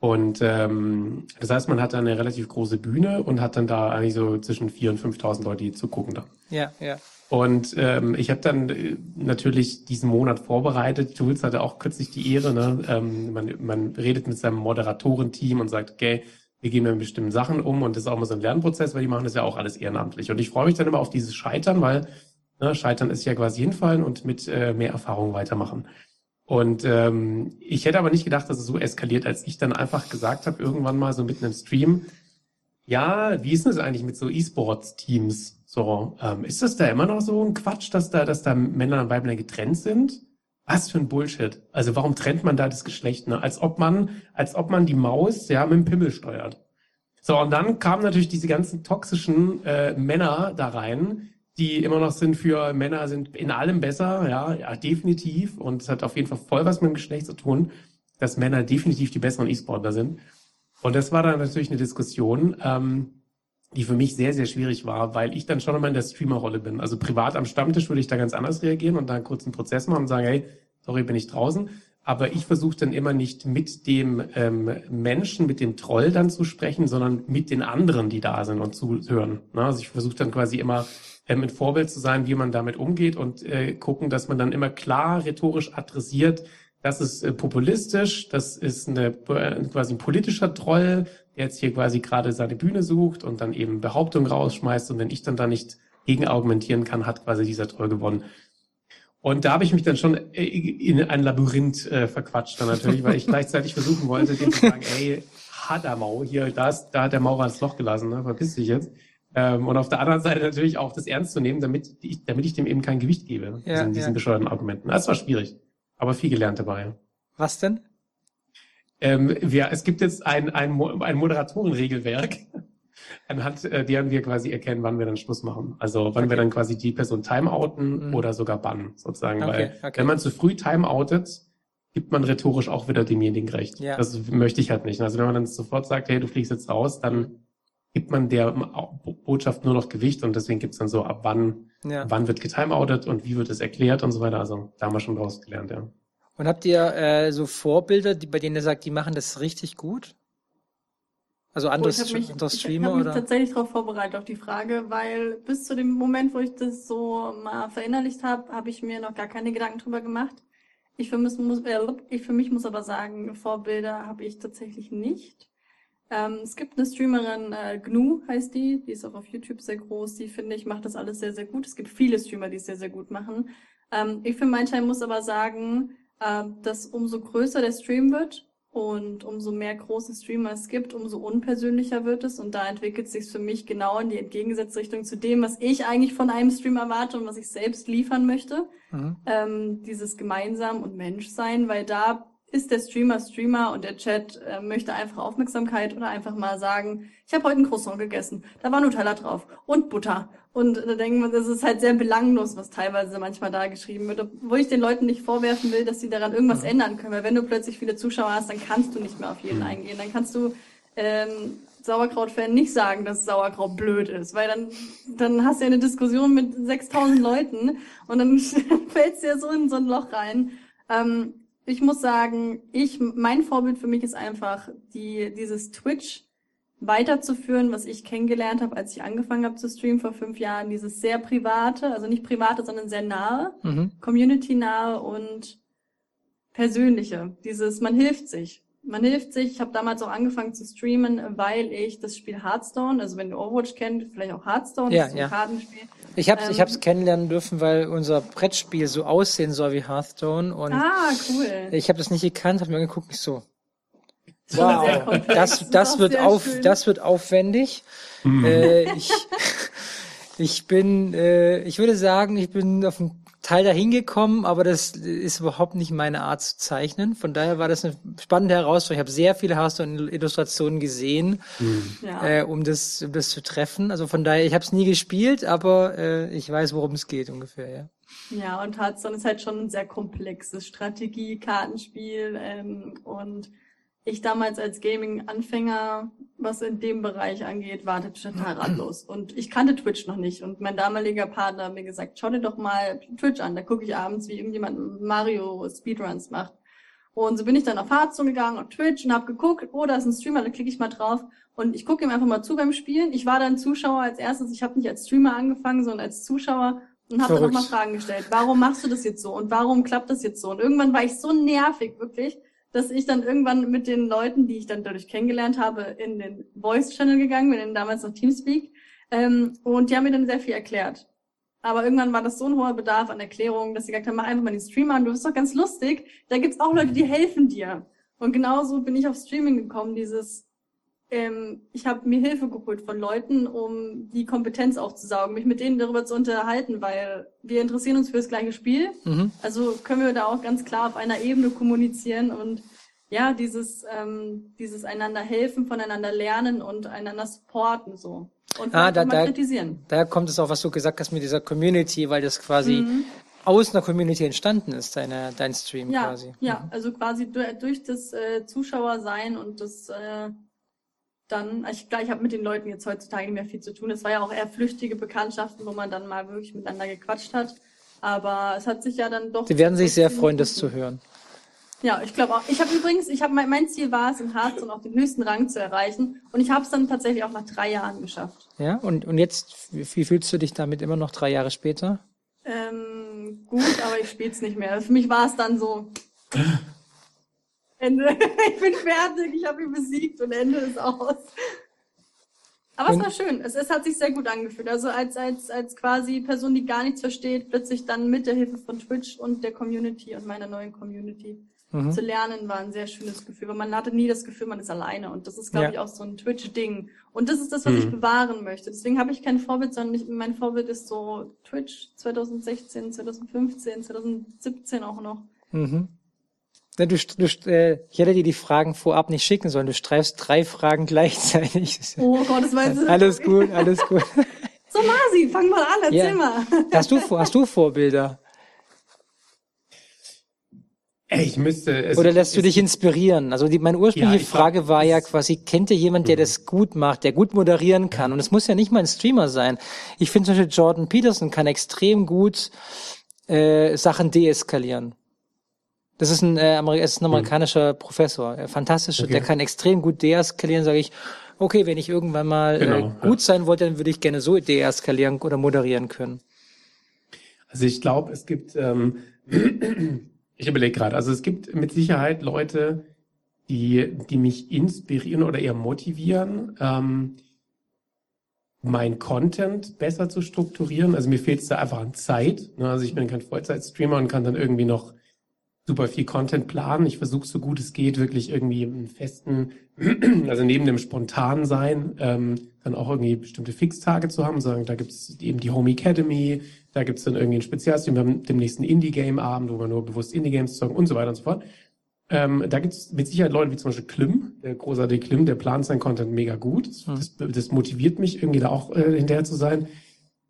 Und ähm, das heißt, man hat dann eine relativ große Bühne und hat dann da eigentlich so zwischen 4.000 und 5.000 Leute, die zugucken da. Ja, ja. Und ähm, ich habe dann äh, natürlich diesen Monat vorbereitet. Jules hatte auch kürzlich die Ehre. Ne? Ähm, man, man redet mit seinem Moderatorenteam und sagt, okay, wir gehen mit bestimmten Sachen um und das ist auch immer so ein Lernprozess, weil die machen das ja auch alles ehrenamtlich. Und ich freue mich dann immer auf dieses Scheitern, weil ne, Scheitern ist ja quasi hinfallen und mit äh, mehr Erfahrung weitermachen. Und ähm, ich hätte aber nicht gedacht, dass es so eskaliert, als ich dann einfach gesagt habe, irgendwann mal so mitten im Stream, ja, wie ist denn das eigentlich mit so E-Sports-Teams? So, ähm, ist das da immer noch so ein Quatsch, dass da, dass da Männer und Weibler getrennt sind? Was für ein Bullshit. Also warum trennt man da das Geschlecht? Ne? Als ob man, als ob man die Maus ja mit dem Pimmel steuert. So, und dann kamen natürlich diese ganzen toxischen äh, Männer da rein, die immer noch sind für Männer sind in allem besser, ja, ja, definitiv. Und es hat auf jeden Fall voll was mit dem Geschlecht zu tun, dass Männer definitiv die besseren E-Sportler sind. Und das war dann natürlich eine Diskussion, ähm, die für mich sehr, sehr schwierig war, weil ich dann schon immer in der Streamer-Rolle bin. Also privat am Stammtisch würde ich da ganz anders reagieren und da einen kurzen Prozess machen und sagen, hey, sorry, bin ich draußen. Aber ich versuche dann immer nicht mit dem ähm, Menschen, mit dem Troll dann zu sprechen, sondern mit den anderen, die da sind und zuhören. Ne? Also ich versuche dann quasi immer ähm, ein Vorbild zu sein, wie man damit umgeht und äh, gucken, dass man dann immer klar rhetorisch adressiert, das ist äh, populistisch, das ist eine, äh, quasi ein politischer Troll, der jetzt hier quasi gerade seine Bühne sucht und dann eben Behauptungen rausschmeißt und wenn ich dann da nicht gegen argumentieren kann, hat quasi dieser Troll gewonnen. Und da habe ich mich dann schon äh, in ein Labyrinth äh, verquatscht dann natürlich, weil ich gleichzeitig versuchen wollte, dem zu sagen, ey, Hadamau, hier, da, ist, da hat der Maurer das Loch gelassen, ne? verpiss dich jetzt. Ähm, und auf der anderen Seite natürlich auch das ernst zu nehmen, damit ich, damit ich dem eben kein Gewicht gebe, ja, in diesen ja. bescheuerten Argumenten. Das war schwierig, aber viel gelernt dabei. Was denn? Ähm, wir, es gibt jetzt ein, ein, ein Moderatorenregelwerk, anhand äh, deren wir quasi erkennen, wann wir dann Schluss machen. Also wann okay. wir dann quasi die Person timeouten mhm. oder sogar bannen, sozusagen. Okay, Weil okay. wenn man zu früh timeoutet, gibt man rhetorisch auch wieder demjenigen recht. Ja. Das möchte ich halt nicht. Also wenn man dann sofort sagt, hey, du fliegst jetzt raus, dann gibt man der Botschaft nur noch Gewicht und deswegen gibt's dann so, ab wann, ja. wann wird getimeoutet und wie wird es erklärt und so weiter. Also da haben wir schon draus gelernt, ja. Und habt ihr äh, so Vorbilder, die, bei denen ihr sagt, die machen das richtig gut? Also andere, oh, mich, andere Streamer ich hab mich oder? tatsächlich darauf vorbereitet auf die Frage, weil bis zu dem Moment, wo ich das so mal verinnerlicht habe, habe ich mir noch gar keine Gedanken drüber gemacht. Ich für mich muss, äh, ich für mich muss aber sagen, Vorbilder habe ich tatsächlich nicht. Ähm, es gibt eine Streamerin, äh, Gnu heißt die, die ist auch auf YouTube sehr groß, die finde ich macht das alles sehr, sehr gut. Es gibt viele Streamer, die es sehr, sehr gut machen. Ähm, ich für meinen Teil muss aber sagen, äh, dass umso größer der Stream wird und umso mehr große Streamer es gibt, umso unpersönlicher wird es und da entwickelt sich für mich genau in die entgegengesetzte Richtung zu dem, was ich eigentlich von einem Stream erwarte und was ich selbst liefern möchte. Mhm. Ähm, dieses gemeinsam und Menschsein, weil da ist der Streamer Streamer und der Chat äh, möchte einfach Aufmerksamkeit oder einfach mal sagen, ich habe heute ein Croissant gegessen, da war Nutella drauf und Butter. Und da denken wir, das ist halt sehr belanglos, was teilweise manchmal da geschrieben wird, wo ich den Leuten nicht vorwerfen will, dass sie daran irgendwas mhm. ändern können. Weil wenn du plötzlich viele Zuschauer hast, dann kannst du nicht mehr auf jeden mhm. eingehen. Dann kannst du ähm, Sauerkraut-Fan nicht sagen, dass Sauerkraut blöd ist, weil dann, dann hast du ja eine Diskussion mit 6000 Leuten und dann fällst du ja so in so ein Loch rein. Ähm, ich muss sagen, ich, mein Vorbild für mich ist einfach die, dieses Twitch weiterzuführen, was ich kennengelernt habe, als ich angefangen habe zu streamen vor fünf Jahren. Dieses sehr private, also nicht private, sondern sehr nahe, mhm. community-nahe und persönliche. Dieses, man hilft sich. Man hilft sich. Ich habe damals auch angefangen zu streamen, weil ich das Spiel Hearthstone, also wenn du Overwatch kennt, vielleicht auch Hearthstone, ja, das ist ja. ein Kartenspiel, ich habe ähm, ich hab's kennenlernen dürfen, weil unser Brettspiel so aussehen soll wie Hearthstone. Und ah, cool. Ich habe das nicht gekannt, habe mir angeguckt, ich so. Wow, das, das, wird auf, schön. das wird aufwendig. Mhm. Äh, ich, ich bin, äh, ich würde sagen, ich bin auf dem Teil dahin gekommen, aber das ist überhaupt nicht meine Art zu zeichnen. Von daher war das eine spannende Herausforderung. Ich habe sehr viele Hearthstone-Illustrationen gesehen, mhm. äh, um, das, um das zu treffen. Also von daher, ich habe es nie gespielt, aber äh, ich weiß, worum es geht ungefähr, ja. Ja, und Hearthstone ist halt schon ein sehr komplexes Strategie-Kartenspiel ähm, und ich damals als Gaming-Anfänger, was in dem Bereich angeht, war total ratlos. Und ich kannte Twitch noch nicht. Und mein damaliger Partner hat mir gesagt, schau dir doch mal Twitch an. Da gucke ich abends, wie irgendjemand Mario Speedruns macht. Und so bin ich dann auf Hearthstone gegangen, auf Twitch und habe geguckt, oh, da ist ein Streamer, da klicke ich mal drauf. Und ich gucke ihm einfach mal zu beim Spielen. Ich war dann Zuschauer als erstes. Ich habe nicht als Streamer angefangen, sondern als Zuschauer und habe dann nochmal Fragen gestellt. Warum machst du das jetzt so? Und warum klappt das jetzt so? Und irgendwann war ich so nervig, wirklich, dass ich dann irgendwann mit den Leuten, die ich dann dadurch kennengelernt habe, in den Voice-Channel gegangen bin, damals noch Teamspeak. Ähm, und die haben mir dann sehr viel erklärt. Aber irgendwann war das so ein hoher Bedarf an Erklärungen, dass sie gesagt haben, mach einfach mal den Stream an, du bist doch ganz lustig. Da gibt's auch Leute, die helfen dir. Und genauso bin ich auf Streaming gekommen, dieses, ähm, ich habe mir Hilfe geholt von Leuten, um die Kompetenz aufzusaugen, mich mit denen darüber zu unterhalten, weil wir interessieren uns für das gleiche Spiel. Mhm. Also können wir da auch ganz klar auf einer Ebene kommunizieren und ja, dieses, ähm, dieses einander helfen, voneinander lernen und einander supporten so. Und ah, da, da, kritisieren. Da kommt es auch, was du gesagt hast mit dieser Community, weil das quasi mhm. aus einer Community entstanden ist, deine, dein Stream ja, quasi. Ja, mhm. also quasi durch, das äh, Zuschauersein und das äh, dann, ich, klar, ich habe mit den Leuten jetzt heutzutage nicht mehr viel zu tun. Es war ja auch eher flüchtige Bekanntschaften, wo man dann mal wirklich miteinander gequatscht hat. Aber es hat sich ja dann doch. Sie werden sich sehr freuen, das zu hören. Ja, ich glaube auch. Ich habe übrigens, ich habe mein, mein Ziel war es, in Hearthstone auch den höchsten Rang zu erreichen. Und ich habe es dann tatsächlich auch nach drei Jahren geschafft. Ja, und, und jetzt, wie, wie fühlst du dich damit immer noch drei Jahre später? Ähm, gut, aber ich spiele es nicht mehr. Für mich war es dann so. Ende. ich bin fertig, ich habe ihn besiegt und Ende ist aus. Aber und es war schön. Es, es hat sich sehr gut angefühlt. Also als, als, als quasi Person, die gar nichts versteht, plötzlich dann mit der Hilfe von Twitch und der Community und meiner neuen Community mhm. zu lernen, war ein sehr schönes Gefühl. Weil man hatte nie das Gefühl, man ist alleine. Und das ist, glaube ja. ich, auch so ein Twitch-Ding. Und das ist das, was mhm. ich bewahren möchte. Deswegen habe ich kein Vorbild, sondern ich, mein Vorbild ist so Twitch 2016, 2015, 2017 auch noch. Mhm. Du, du, äh, ich hätte dir die Fragen vorab nicht schicken sollen. Du streifst drei Fragen gleichzeitig. Oh Gott, das meinst du? Alles gut, alles gut. So, Masi, fang mal an, erzähl ja. mal. Hast du, hast du Vorbilder? Ich müsste. Es, Oder lässt du dich inspirieren? Also die, meine ursprüngliche ja, Frage war ja quasi, kennt ihr jemand, der mhm. das gut macht, der gut moderieren kann? Und es muss ja nicht mal ein Streamer sein. Ich finde zum Beispiel Jordan Peterson kann extrem gut äh, Sachen deeskalieren. Das ist ein, äh, Ameri ist ein hm. amerikanischer. Professor, äh, fantastisch, okay. der kann extrem gut deeskalieren, sage ich, okay, wenn ich irgendwann mal äh, genau, äh, gut ja. sein wollte, dann würde ich gerne so deeskalieren oder moderieren können. Also ich glaube, es gibt, ähm, ich überlege gerade, also es gibt mit Sicherheit Leute, die, die mich inspirieren oder eher motivieren, ähm, mein Content besser zu strukturieren. Also mir fehlt es da einfach an Zeit. Ne? Also ich bin kein Vollzeit-Streamer und kann dann irgendwie noch super viel Content planen. Ich versuche so gut es geht, wirklich irgendwie einen festen, also neben dem spontanen Sein, ähm, dann auch irgendwie bestimmte Fixtage zu haben. Sagen, da gibt es eben die Home Academy, da gibt es dann irgendwie ein Spezialstream, wir haben demnächst einen Indie-Game-Abend, wo wir nur bewusst Indie-Games zocken und so weiter und so fort. Ähm, da gibt es mit Sicherheit Leute wie zum Beispiel Klim, der großartige Klim, der plant sein Content mega gut. Das, mhm. das, das motiviert mich, irgendwie da auch äh, hinterher zu sein.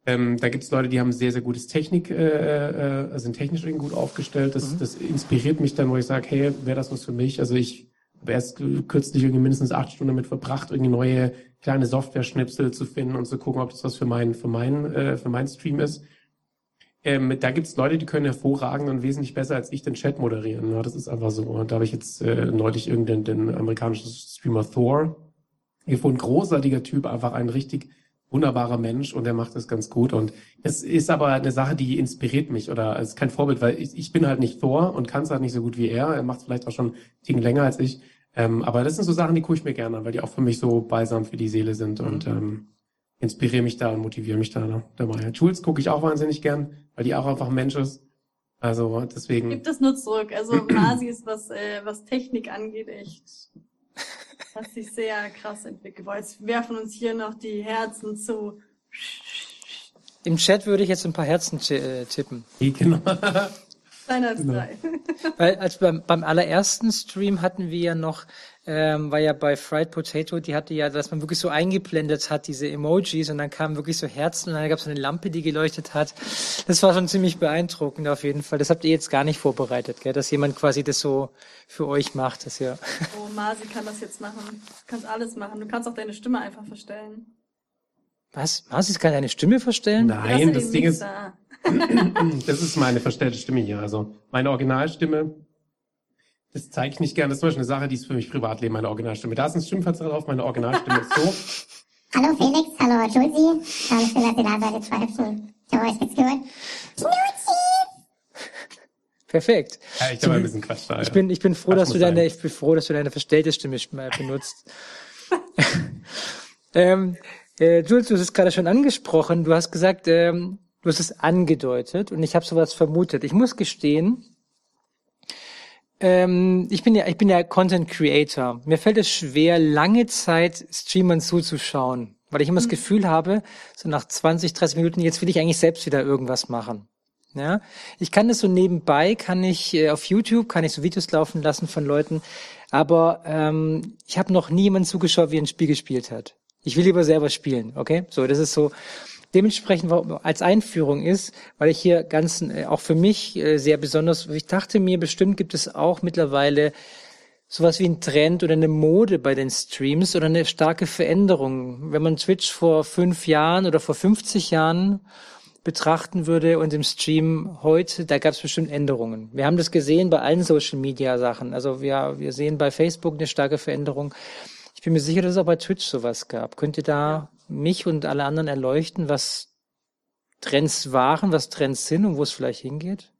Ähm, da gibt es Leute, die haben sehr, sehr gutes Technik, äh, äh, sind technisch irgendwie gut aufgestellt. Das, mhm. das inspiriert mich dann, wo ich sage, hey, wäre das was für mich? Also ich habe erst kürzlich irgendwie mindestens acht Stunden damit verbracht, irgendwie neue kleine Software-Schnipsel zu finden und zu gucken, ob das was für mein, für mein, äh, für mein Stream ist. Ähm, da gibt es Leute, die können hervorragend und wesentlich besser als ich den Chat moderieren. Ja, das ist einfach so. Und da habe ich jetzt äh, neulich irgendeinen den amerikanischen Streamer Thor gefunden. Großartiger Typ, einfach ein richtig wunderbarer Mensch und der macht das ganz gut. Und es ist aber eine Sache, die inspiriert mich oder es ist kein Vorbild, weil ich, ich bin halt nicht Thor und kann es halt nicht so gut wie er. Er macht vielleicht auch schon Ticken länger als ich. Ähm, aber das sind so Sachen, die gucke ich mir gerne an, weil die auch für mich so balsam für die Seele sind. Mhm. Und ähm, inspiriere mich da und motiviere mich da ne, dabei. Jules gucke ich auch wahnsinnig gern, weil die auch einfach ein Mensch ist. Also deswegen. Gibt es nur zurück. Also Masi ist, was, äh, was Technik angeht, echt. Hat sich sehr krass entwickelt. Boah, jetzt werfen uns hier noch die Herzen zu. Im Chat würde ich jetzt ein paar Herzen äh, tippen. Genau. Kleiner genau. Weil als beim, beim allerersten Stream hatten wir ja noch ähm, war ja bei Fried Potato, die hatte ja, dass man wirklich so eingeblendet hat, diese Emojis und dann kamen wirklich so Herzen und dann gab es eine Lampe, die geleuchtet hat. Das war schon ziemlich beeindruckend auf jeden Fall. Das habt ihr jetzt gar nicht vorbereitet, gell? dass jemand quasi das so für euch macht. Das ja. Oh, Masi kann das jetzt machen. Du kannst alles machen. Du kannst auch deine Stimme einfach verstellen. Was? Masi kann deine Stimme verstellen? Nein, das Ding ist, das ist meine verstellte Stimme hier. Also meine Originalstimme das zeige ich nicht gerne. Das ist zum Beispiel eine Sache, die ist für mich Privatleben, meine Originalstimme. Da ist ein Stimmverzerrer drauf, meine Originalstimme ist so. Hallo Felix, hallo Julsi. Ähm, schön, dass ihr da seid. Zwei Hüpfen. Ich habe euch jetzt gehört. Perfekt. Ja, ich habe ein bisschen Quatsch da. Ich bin, ich bin froh, dass du deine, ich bin froh, dass du deine verstellte Stimme benutzt. ähm, äh, Jules, du hast es gerade schon angesprochen. Du hast gesagt, ähm, du hast es angedeutet und ich habe sowas vermutet. Ich muss gestehen, ähm, ich bin ja, ich bin ja Content Creator. Mir fällt es schwer, lange Zeit Streamern zuzuschauen, weil ich immer mhm. das Gefühl habe, so nach 20, 30 Minuten, jetzt will ich eigentlich selbst wieder irgendwas machen. Ja, ich kann das so nebenbei, kann ich äh, auf YouTube, kann ich so Videos laufen lassen von Leuten, aber ähm, ich habe noch nie jemanden zugeschaut, wie ein Spiel gespielt hat. Ich will lieber selber spielen, okay? So, das ist so dementsprechend als Einführung ist, weil ich hier ganz äh, auch für mich äh, sehr besonders, ich dachte mir, bestimmt gibt es auch mittlerweile sowas wie ein Trend oder eine Mode bei den Streams oder eine starke Veränderung. Wenn man Twitch vor fünf Jahren oder vor 50 Jahren betrachten würde und im Stream heute, da gab es bestimmt Änderungen. Wir haben das gesehen bei allen Social Media Sachen. Also wir, wir sehen bei Facebook eine starke Veränderung. Ich bin mir sicher, dass es auch bei Twitch sowas gab. Könnt ihr da mich und alle anderen erleuchten, was Trends waren, was Trends sind und wo es vielleicht hingeht?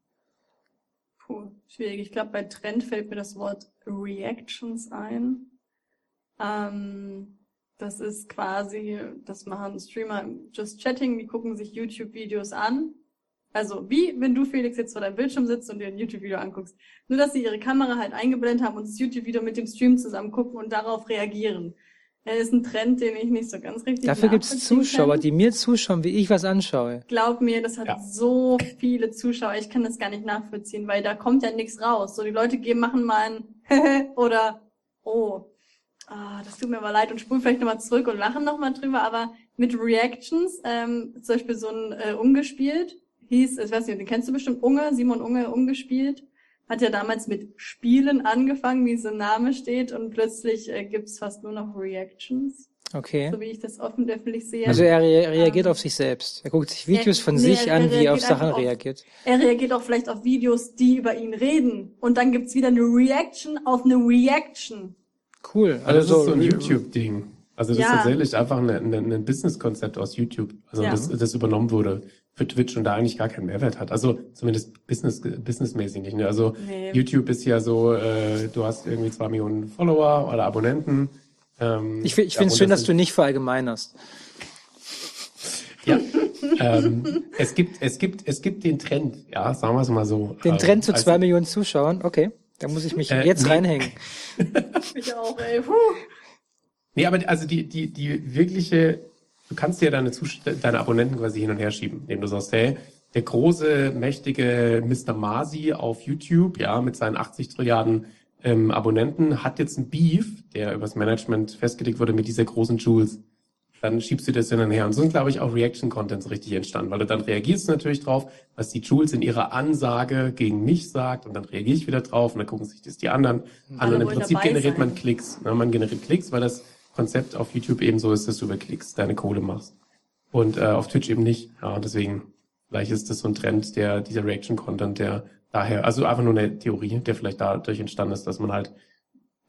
Puh, schwierig. Ich glaube, bei Trend fällt mir das Wort Reactions ein. Ähm, das ist quasi, das machen Streamer just chatting, die gucken sich YouTube-Videos an. Also wie wenn du, Felix, jetzt vor deinem Bildschirm sitzt und dir ein YouTube-Video anguckst. Nur, dass sie ihre Kamera halt eingeblendet haben und das YouTube-Video mit dem Stream zusammen gucken und darauf reagieren. Er ist ein Trend, den ich nicht so ganz richtig Dafür gibt es Zuschauer, kann. die mir zuschauen, wie ich was anschaue. Glaub mir, das hat ja. so viele Zuschauer. Ich kann das gar nicht nachvollziehen, weil da kommt ja nichts raus. So, die Leute gehen, machen mal ein oder oh, ah, das tut mir aber leid und spulen vielleicht nochmal zurück und lachen nochmal drüber. Aber mit Reactions, ähm, zum Beispiel so ein äh, umgespielt, hieß, ich weiß nicht, den kennst du bestimmt, Unge, Simon Unge umgespielt hat ja damals mit Spielen angefangen, wie sein Name steht, und plötzlich äh, gibt's fast nur noch Reactions. Okay. So wie ich das offen öffentlich sehe. Also er re reagiert ähm, auf sich selbst. Er guckt sich Videos er, von nee, sich an, wie er auf Sachen reagiert. Er reagiert auch vielleicht auf Videos, die über ihn reden. Und dann gibt's wieder eine Reaction auf eine Reaction. Cool. Also, also das ist so ein YouTube-Ding. Also das ja. ist tatsächlich einfach ein, ein, ein Business-Konzept aus YouTube. Also ja. das, das übernommen wurde für Twitch und da eigentlich gar keinen Mehrwert hat. Also zumindest business, businessmäßig nicht. Ne? Also Nee. YouTube ist ja so, äh, du hast irgendwie zwei Millionen Follower oder Abonnenten. Ähm, Ich, ich finde es schön, dass du nicht verallgemeinerst. Ja. ähm, es gibt, es gibt, es gibt den Trend, ja, sagen wir es mal so. Den Ähm, Trend zu also- zwei Millionen Zuschauern, okay. Da muss ich mich Äh, jetzt nee. reinhängen. Ich auch, ey. Puh. Nee, aber also die, die, die wirkliche, du kannst ja deine, Zus deine Abonnenten quasi hin und her schieben, indem du sagst, hey, der große, mächtige Mr. Masi auf YouTube, ja, mit seinen 80 Trilliarden ähm, Abonnenten, hat jetzt ein Beef, der übers Management festgelegt wurde mit dieser großen Jules. Dann schiebst du das hin und her. Und so sind, glaube ich, auch Reaction-Contents richtig entstanden, weil du dann reagierst natürlich drauf, was die Jules in ihrer Ansage gegen mich sagt, und dann reagiere ich wieder drauf, und dann gucken sich das die anderen an. Alle Und im Prinzip generiert man sein. Klicks. Ne? Man generiert Klicks, weil das Konzept auf YouTube eben so ist, dass du über Klicks deine Kohle machst. Und äh, auf Twitch eben nicht. Ja, und deswegen, vielleicht ist das so ein Trend, der, dieser Reaction-Content, der daher, also einfach nur eine Theorie, der vielleicht dadurch entstanden ist, dass man halt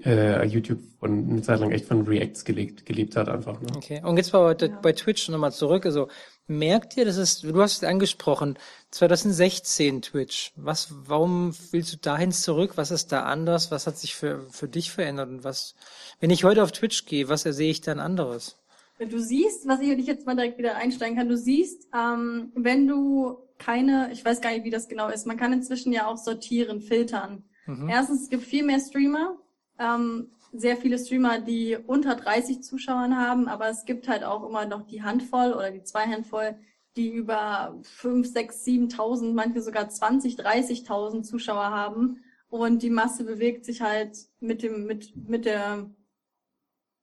äh, YouTube von eine Zeit lang echt von Reacts gelebt, gelebt hat einfach. Ne? Okay. Und jetzt bei, bei Twitch nochmal zurück. Also merkt ihr, das ist, du hast es angesprochen, 2016 Twitch. Was, warum willst du dahin zurück? Was ist da anders? Was hat sich für, für dich verändert? Und was, wenn ich heute auf Twitch gehe, was sehe ich dann anderes? Du siehst, was ich, jetzt mal direkt wieder einsteigen kann, du siehst, ähm, wenn du keine, ich weiß gar nicht, wie das genau ist, man kann inzwischen ja auch sortieren, filtern. Mhm. Erstens, es gibt viel mehr Streamer, ähm, sehr viele Streamer, die unter 30 Zuschauern haben, aber es gibt halt auch immer noch die Handvoll oder die zwei Handvoll, die über 5, 6, 7.000, manche sogar 20, 30.000 Zuschauer haben. Und die Masse bewegt sich halt mit dem, mit, mit der,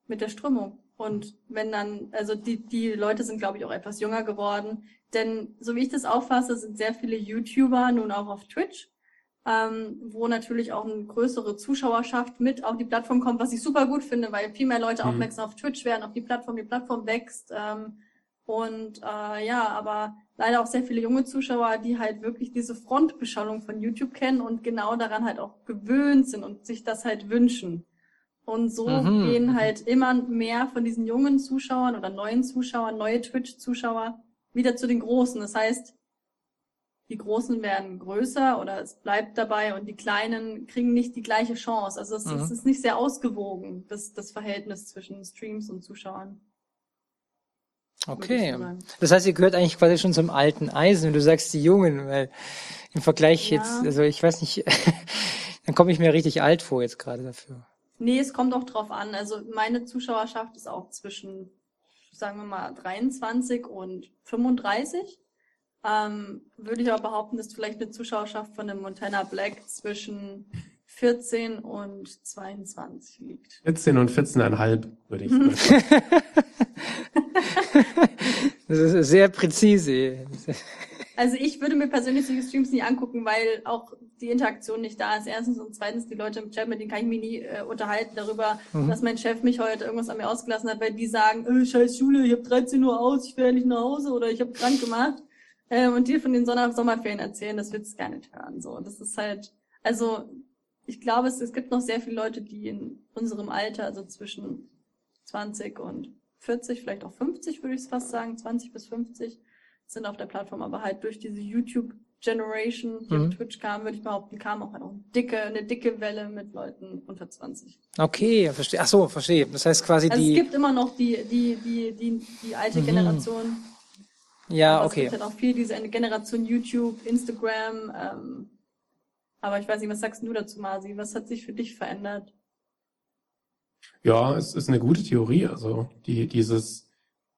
mit der Strömung. Und wenn dann, also die, die Leute sind, glaube ich, auch etwas jünger geworden. Denn so wie ich das auffasse, sind sehr viele YouTuber nun auch auf Twitch, ähm, wo natürlich auch eine größere Zuschauerschaft mit auf die Plattform kommt, was ich super gut finde, weil viel mehr Leute Mhm. aufmerksam auf Twitch werden, auf die Plattform, die Plattform wächst. Ähm, und äh, ja, aber leider auch sehr viele junge Zuschauer, die halt wirklich diese Frontbeschallung von YouTube kennen und genau daran halt auch gewöhnt sind und sich das halt wünschen. Und so Mhm. gehen halt immer mehr von diesen jungen Zuschauern oder neuen Zuschauern, neue Twitch-Zuschauer wieder zu den Großen. Das heißt, die Großen werden größer oder es bleibt dabei und die Kleinen kriegen nicht die gleiche Chance. Also es, Mhm. es ist nicht sehr ausgewogen, das, das Verhältnis zwischen Streams und Zuschauern. Okay. Das heißt, ihr gehört eigentlich quasi schon zum alten Eisen und du sagst die Jungen, weil im Vergleich Ja. jetzt, also ich weiß nicht, dann komme ich mir richtig alt vor jetzt gerade dafür. Nee, es kommt auch drauf an. Also meine Zuschauerschaft ist auch zwischen, sagen wir mal, 23 und 35. Ähm, würde ich aber behaupten, dass vielleicht eine Zuschauerschaft von einem Montana Black zwischen 14 und 22 liegt. 14 und 14,5 würde ich sagen. Das ist sehr präzise. Also ich würde mir persönlich solche Streams nie angucken, weil auch die Interaktion nicht da ist. Erstens und zweitens die Leute im Chat, mit denen kann ich mich nie äh, unterhalten darüber, Mhm. dass mein Chef mich heute irgendwas an mir ausgelassen hat, weil die sagen, äh, scheiß Schule, ich habe 13 Uhr aus, ich werde nicht nach Hause oder ich habe krank gemacht. Ähm, und dir von den Sonner Sommerferien erzählen, das willst du gar nicht hören. So, das ist halt, also ich glaube, es, es gibt noch sehr viele Leute, die in unserem Alter, also zwischen 20 und 40, vielleicht auch 50, würde ich es fast sagen, 20 bis 50, sind auf der Plattform, aber halt durch diese YouTube-Generation, die Mhm. auf Twitch kam, würde ich behaupten, kam auch halt eine dicke, eine dicke Welle mit Leuten unter 20. Okay, verstehe. Ach so, verstehe. Das heißt quasi Also es die, gibt immer noch die, die, die, die, die alte Mhm. Generation. Ja, aber Es okay. gibt halt auch viel diese Generation YouTube, Instagram, ähm, aber ich weiß nicht, was sagst du dazu, Masi? Was hat sich für dich verändert? Ja, es ist eine gute Theorie. Also die, dieses,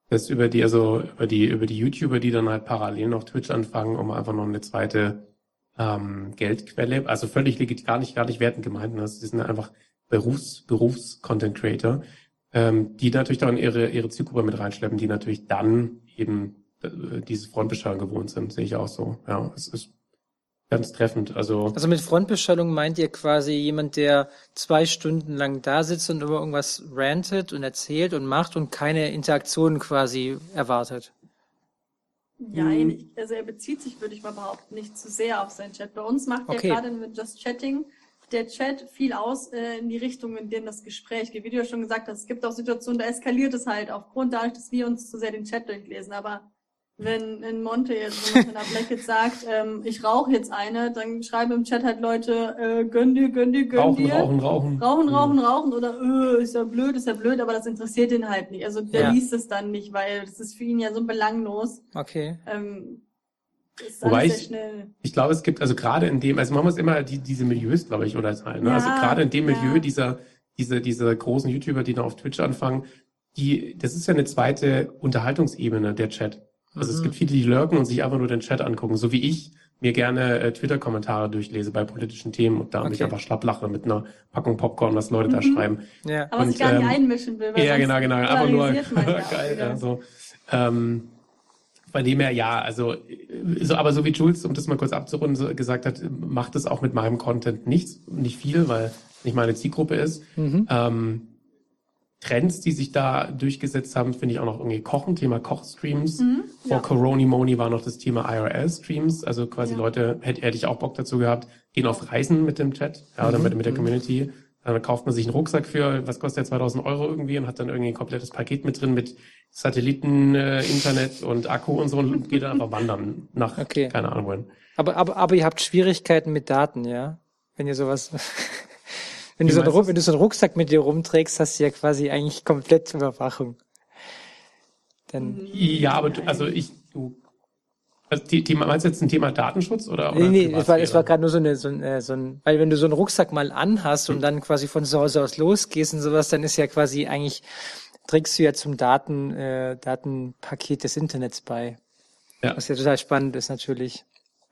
das über die, also über die, über die YouTuber, die dann halt parallel noch Twitch anfangen, um einfach noch eine zweite ähm, Geldquelle, also völlig legit, gar nicht, gar nicht wertend gemeint. Ne? Das sind einfach Berufs, Berufs-Content Creator, ähm, die natürlich dann ihre, ihre Zielgruppe mit reinschleppen, die natürlich dann eben äh, diese Frontbeschallung gewohnt sind, sehe ich auch so. Ja, es ist ganz treffend. Also Also mit Frontbeschallung meint ihr quasi jemand, der zwei Stunden lang da sitzt und über irgendwas rantet und erzählt und macht und keine Interaktion quasi erwartet. Ja, Mhm. ich- also er bezieht sich, würde ich mal behaupten, nicht zu sehr auf seinen Chat. Bei uns macht Okay. ja gerade mit Just Chatting der Chat viel aus äh, in die Richtung, in dem das Gespräch geht. Wie du ja schon gesagt hast, es gibt auch Situationen, da eskaliert es halt aufgrund dadurch, dass wir uns zu sehr den Chat durchlesen. Aber wenn in Monte jetzt wenn der Black jetzt sagt, ähm, ich rauche jetzt eine, dann schreiben im Chat halt Leute, äh, gönn dir, gönn dir, gönn Rauchen, dir. rauchen, rauchen. Rauchen, Mhm. rauchen, rauchen oder äh, ist ja blöd, ist ja blöd, aber das interessiert ihn halt nicht. Also der Ja. liest es dann nicht, weil das ist für ihn ja so belanglos. Okay. Ähm, ist Wobei ich- sehr schnell. Ich glaube, es gibt, also gerade in dem, also man muss immer die, diese Milieus, glaube ich, unterteilen. Ne? Ja, also gerade in dem Milieu ja. dieser, diese, diese großen YouTuber, die da auf Twitch anfangen, die, das ist ja eine zweite Unterhaltungsebene, der Chat. Also es Mhm. gibt viele, die lurken und sich einfach nur den Chat angucken, so wie ich mir gerne äh, Twitter-Kommentare durchlese bei politischen Themen und da mich Okay. einfach schlapp lache mit einer Packung Popcorn, was Leute da Mhm. schreiben. Ja. Aber Und, sich gar nicht ähm, einmischen will. Weil Ja, sonst genau, genau. Einfach nur geil. Ja, so. Ähm, bei dem her, ja, also, äh, so, aber so wie Jules, um das mal kurz abzurunden, so gesagt hat, macht es auch mit meinem Content nichts, nicht viel, weil nicht meine Zielgruppe ist. Mhm. Ähm, Trends, die sich da durchgesetzt haben, finde ich auch noch irgendwie Kochen, Thema Kochstreams. Mhm, Vor ja. Corona Moni war noch das Thema IRL-Streams, also quasi Ja. Leute, hätte, hätte ich auch Bock dazu gehabt, gehen auf Reisen mit dem Chat, ja, oder Mhm, mit, mit der mhm. Community. Dann kauft man sich einen Rucksack für, was kostet der, 2000 Euro irgendwie und hat dann irgendwie ein komplettes Paket mit drin mit Satelliten, äh, Internet und Akku und so und geht dann einfach wandern nach, Okay. keine Ahnung wohin. Aber, aber, aber ihr habt Schwierigkeiten mit Daten, ja? Wenn ihr sowas, wenn du, so einen, wenn du so einen Rucksack mit dir rumträgst, hast du ja quasi eigentlich komplett Überwachung. Dann, Ja, aber du, also ich, du, also die, die, meinst du jetzt ein Thema Datenschutz oder? nee, oder nee, es war, es war gerade nur so eine, so ein, äh, so ein, weil wenn du so einen Rucksack mal anhast Hm. und dann quasi von zu Hause aus losgehst und sowas, dann ist ja quasi eigentlich, trägst du ja zum Daten, äh, Datenpaket des Internets bei. Ja. Was ja total spannend ist natürlich.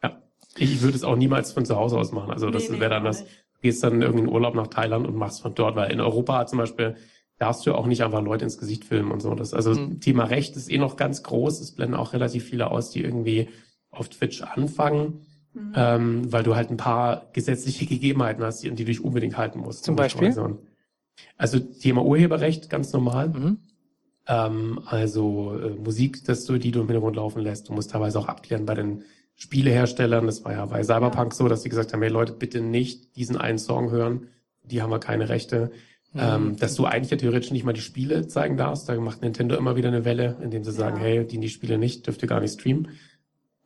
Ja. Ich würde es auch niemals von zu Hause aus machen. Also das Nee, nee, wäre dann das, gehst dann irgendwie in Urlaub nach Thailand und machst von dort, weil in Europa zum Beispiel darfst du auch nicht einfach Leute ins Gesicht filmen und so. Das, also Mhm. Thema Recht ist eh noch ganz groß. Es blenden auch relativ viele aus, die irgendwie auf Twitch anfangen, Mhm. ähm, weil du halt ein paar gesetzliche Gegebenheiten hast, die, die du dich unbedingt halten musst. Zum Beispiel? logischerweise. Also Thema Urheberrecht, ganz normal. Mhm. Ähm, also äh, Musik, dass du, die du im Hintergrund laufen lässt. Du musst teilweise auch abklären bei den Spieleherstellern. Das war ja bei Cyberpunk so, dass sie gesagt haben, hey Leute, bitte nicht diesen einen Song hören. Die haben wir keine Rechte. Mhm. Ähm, dass du eigentlich ja theoretisch nicht mal die Spiele zeigen darfst. Da macht Nintendo immer wieder eine Welle, indem sie sagen, Ja. hey, die die Spiele nicht, dürft ihr gar nicht streamen.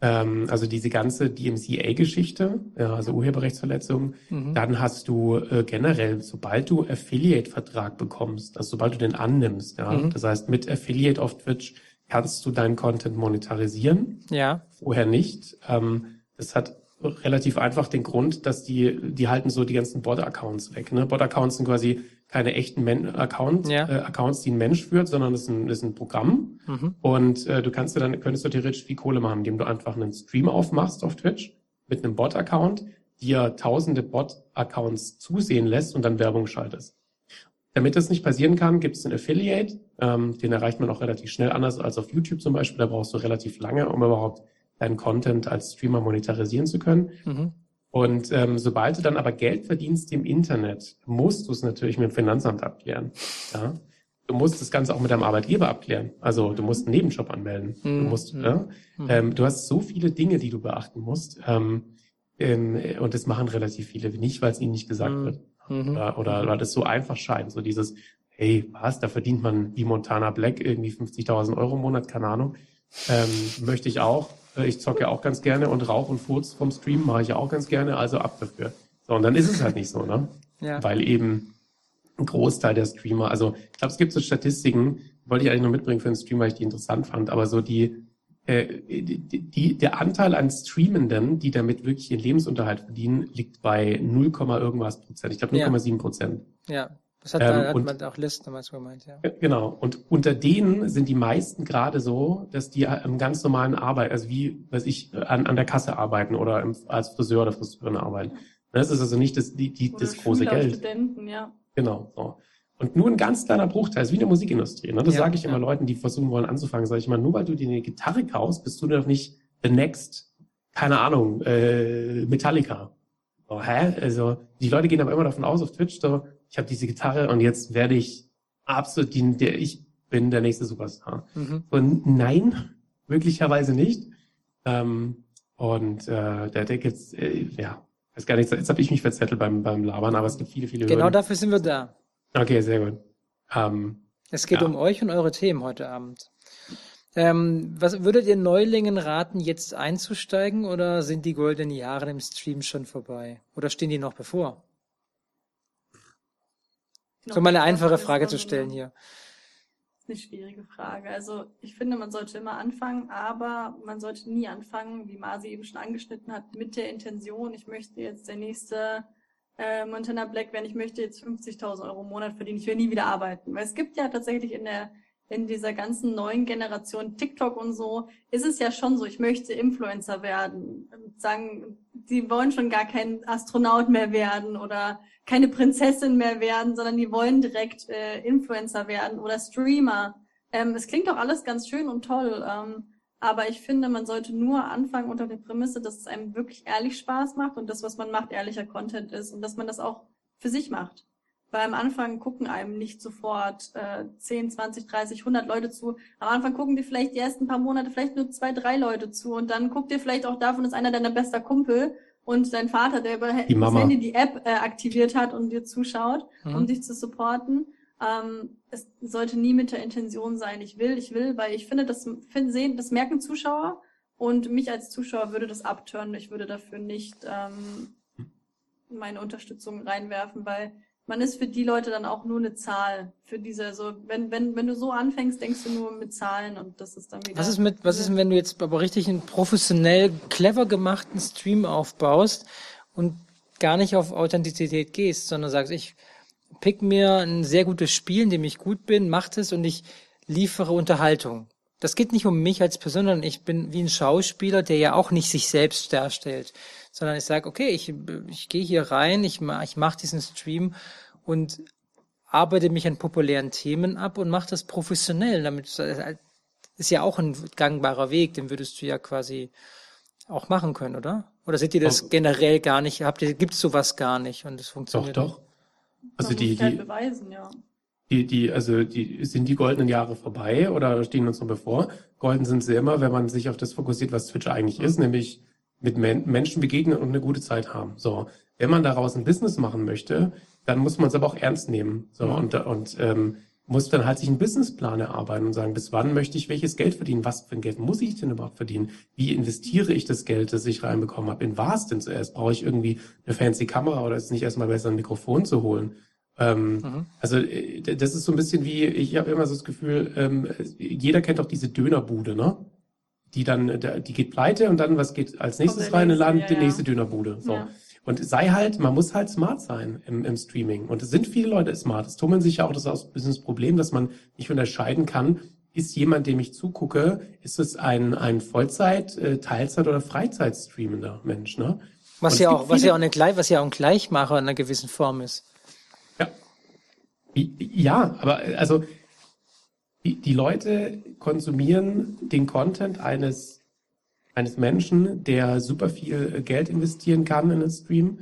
Ähm, also diese ganze DMCA-Geschichte, ja, also Urheberrechtsverletzungen, Mhm. dann hast du äh, generell, sobald du Affiliate-Vertrag bekommst, also sobald du den annimmst, ja, Mhm. das heißt mit Affiliate auf Twitch kannst du deinen Content monetarisieren, Ja. vorher nicht. Ähm, das hat relativ einfach den Grund, dass die, die halten so die ganzen Bot-Accounts weg. Ne? Bot-Accounts sind quasi keine echten Men Account, Ja. äh, Accounts, die ein Mensch führt, sondern das ist ein, ist ein Programm. Mhm. Und äh, du kannst dir dann, könntest du theoretisch viel Kohle machen, indem du einfach einen Stream aufmachst auf Twitch mit einem Bot-Account, dir tausende Bot-Accounts zusehen lässt und dann Werbung schaltest. Damit das nicht passieren kann, gibt es einen Affiliate, ähm, den erreicht man auch relativ schnell, anders als auf YouTube zum Beispiel. Da brauchst du relativ lange, um überhaupt deinen Content als Streamer monetarisieren zu können. Mhm. Und ähm, sobald du dann aber Geld verdienst im Internet, musst du es natürlich mit dem Finanzamt abklären. Ja? Du musst das Ganze auch mit deinem Arbeitgeber abklären. Also du musst einen Nebenjob anmelden. Du Mhm. musst, Mhm. ja? Mhm. ähm, du hast so viele Dinge, die du beachten musst. Ähm, und das machen relativ viele nicht, weil es ihnen nicht gesagt Mhm. wird. Oder, oder weil das so einfach scheint. So dieses, hey, was, da verdient man wie Montana Black irgendwie 50.000 Euro im Monat, keine Ahnung. Ähm, möchte ich auch. Äh, Ich zocke auch ganz gerne und Rauch und Furz vom Stream mache ich ja auch ganz gerne, also ab dafür. So, und dann ist es halt nicht so, ne? Ja. Weil eben ein Großteil der Streamer, also ich glaube, es gibt so Statistiken, wollte ich eigentlich nur mitbringen für den Stream, weil ich die interessant fand, aber so die, äh, die, die, der Anteil an Streamenden, die damit wirklich ihren Lebensunterhalt verdienen, liegt bei 0, irgendwas Prozent. Ich glaube Ja. 0,7 Prozent. Ja. Das hat, Ähm, hat und- man auch List damals gemeint, ja. Ja, Genau. Und unter denen sind die meisten gerade so, dass die im ganz normalen Arbeit, also wie, weiß ich, an, an der Kasse arbeiten oder im, als Friseur oder Friseurin arbeiten. Das ist also nicht das, die, die, Oder das große Schüler, Geld. Studenten, ja. Genau. So. Und nur ein ganz kleiner Bruchteil, ist wie in der Musikindustrie. Ne? Das Ja, sage ich ja. immer Leuten, die versuchen wollen anzufangen, sage ich immer, nur weil du dir eine Gitarre kaufst, bist du noch nicht the next, keine Ahnung, äh, Metallica. So, hä? Also die Leute gehen aber immer davon aus auf Twitch, so, ich habe diese Gitarre und jetzt werde ich absolut, die, der, ich bin der nächste Superstar. Mhm. Und nein, möglicherweise nicht. Ähm, und äh, der, der gibt's, äh, ja, weiß gar nicht, jetzt habe ich mich verzettelt beim, beim Labern, aber es gibt viele, viele Genau Hürden. dafür sind wir da. Okay, sehr gut. Ähm, Es geht Ja. um euch und eure Themen heute Abend. Ähm, was würdet ihr Neulingen raten, jetzt einzusteigen oder sind die goldenen Jahre im Stream schon vorbei? Oder stehen die noch bevor? So mal eine einfache Frage zu stellen hier. Das ist eine schwierige Frage. Also ich finde, man sollte immer anfangen, aber man sollte nie anfangen, wie Masi eben schon angeschnitten hat, mit der Intention, ich möchte jetzt der nächste äh, Montana Black werden, ich möchte jetzt 50.000 Euro im Monat verdienen, ich will nie wieder arbeiten. Weil es gibt ja tatsächlich in der in dieser ganzen neuen Generation TikTok und so, ist es ja schon so, ich möchte Influencer werden. Sagen, die wollen schon gar kein Astronaut mehr werden oder keine Prinzessin mehr werden, sondern die wollen direkt äh, Influencer werden oder Streamer. Ähm, es klingt doch alles ganz schön und toll, ähm, aber ich finde, man sollte nur anfangen unter der Prämisse, dass es einem wirklich ehrlich Spaß macht und das, was man macht, ehrlicher Content ist und dass man das auch für sich macht. Weil am Anfang gucken einem nicht sofort äh, 10, 20, 30, 100 Leute zu. Am Anfang gucken dir vielleicht die ersten paar Monate vielleicht nur zwei, drei Leute zu und dann guckt dir vielleicht auch davon, ist einer deiner bester Kumpel und dein Vater, der über die das Handy die App äh, aktiviert hat und dir zuschaut, Mhm. um dich zu supporten. Ähm, es sollte nie mit der Intention sein, ich will, ich will, weil ich finde, das find, sehen, das merken Zuschauer und mich als Zuschauer würde das abtören. Ich würde dafür nicht ähm, meine Unterstützung reinwerfen, weil man ist für die Leute dann auch nur eine Zahl. Für diese, also wenn, wenn, wenn du so anfängst, denkst du nur mit Zahlen und das ist dann wieder. Was ist mit, was ist, denn, wenn du jetzt aber richtig einen professionell clever gemachten Stream aufbaust und gar nicht auf Authentizität gehst, sondern sagst, ich pick mir ein sehr gutes Spiel, in dem ich gut bin, mach es und ich liefere Unterhaltung. Das geht nicht um mich als Person, sondern ich bin wie ein Schauspieler, der ja auch nicht sich selbst darstellt, sondern ich sage, okay, ich, ich gehe hier rein, ich, ma- ich mache diesen Stream und arbeite mich an populären Themen ab und mache das professionell. Damit ist ja auch ein gangbarer Weg, den würdest du ja quasi auch machen können, oder? Oder seht ihr das Auch- generell gar nicht? Habt ihr, gibt's sowas gar nicht und es Doch, funktioniert? doch. Also man die, muss sich halt die, beweisen, ja. die, die, also die, sind die goldenen Jahre vorbei oder stehen uns noch bevor? Golden sind sie immer, wenn man sich auf das fokussiert, was Twitch eigentlich ist, nämlich mit Men Menschen begegnen und eine gute Zeit haben. So, wenn man daraus ein Business machen möchte, dann muss man es aber auch ernst nehmen. So Mhm. und und ähm, muss dann halt sich einen Businessplan erarbeiten und sagen, bis wann möchte ich welches Geld verdienen? Was für ein Geld muss ich denn überhaupt verdienen? Wie investiere ich das Geld, das ich reinbekommen habe? In was denn zuerst? Brauche ich irgendwie eine fancy Kamera oder ist es nicht erstmal besser, ein Mikrofon zu holen? Ähm, Mhm. also äh, das ist so ein bisschen wie, ich habe immer so das Gefühl, ähm, jeder kennt doch diese Dönerbude, ne? Die dann, äh, die geht pleite und dann, was geht als nächstes der rein? nächste, Laden ja, die ja. nächste Dönerbude. So. Ja. Und sei halt, man muss halt smart sein im, im Streaming. Und es sind viele Leute smart. Es tummeln sich ja auch das ist auch ein bisschen das Problem, dass man nicht unterscheiden kann, ist jemand, dem ich zugucke, ist es ein, ein Vollzeit-, äh, Teilzeit- oder Freizeitstreamender Mensch, ne? Was ja auch, was ja auch eine Gleich, was ja auch ein Gleichmacher in einer gewissen Form ist. Ja. Ja, aber äh, also die, die Leute konsumieren den Content eines, eines Menschen, der super viel äh, Geld investieren kann in den Stream,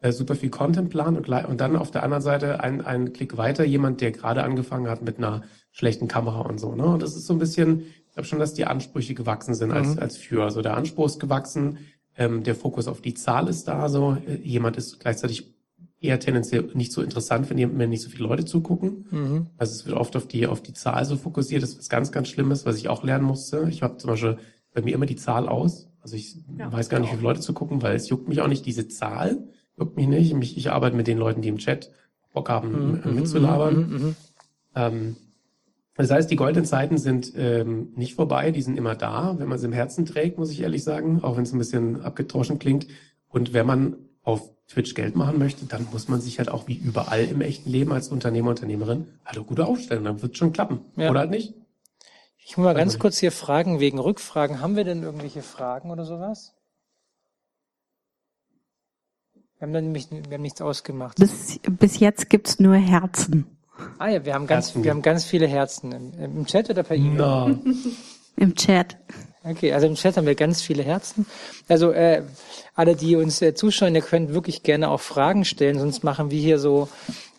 äh, super viel Content planen und, und dann auf der anderen Seite ein, ein Klick weiter jemand, der gerade angefangen hat mit einer schlechten Kamera und so. Ne? Und das ist so ein bisschen, ich glaube schon, dass die Ansprüche gewachsen sind als, Mhm. als für. Also der Anspruch ist gewachsen, ähm, der Fokus auf die Zahl ist da. So äh, jemand ist gleichzeitig eher tendenziell nicht so interessant, wenn, jemand- wenn nicht so viele Leute zugucken. Mhm. Also es wird oft auf die, auf die Zahl so fokussiert. Das ist was ganz, ganz Schlimmes, was ich auch lernen musste. Ich habe zum Beispiel bei mir immer die Zahl aus. Also ich Ja, weiß gar nicht, wie viele Leute zugucken, weil es juckt mich auch nicht. Diese Zahl juckt mich nicht. Ich, ich arbeite mit den Leuten, die im Chat Bock haben, äh, Mhm, mitzulabern. mhm, mhm, mhm. Ähm, das heißt, die goldenen Zeiten sind ähm, nicht vorbei, die sind immer da, wenn man sie im Herzen trägt, muss ich ehrlich sagen, auch wenn es ein bisschen abgetroschen klingt. Und wenn man auf Twitch Geld machen möchte, dann muss man sich halt auch wie überall im echten Leben als Unternehmer, Unternehmerin halt auch gut aufstellen. Dann wird schon klappen. Ja. Oder halt nicht. Ich muss mal ganz Also- kurz hier fragen, wegen Rückfragen. Haben wir denn irgendwelche Fragen oder sowas? Wir haben da nämlich wir haben nichts ausgemacht. Bis, bis jetzt gibt's nur Herzen Ah ja, wir haben ganz, Herzen. wir haben ganz viele Herzen im, im Chat oder per E-Mail. Na, im Chat. Okay, also im Chat haben wir ganz viele Herzen. Also äh, alle, die uns äh, zuschauen, ihr könnt wirklich gerne auch Fragen stellen, sonst machen wir hier so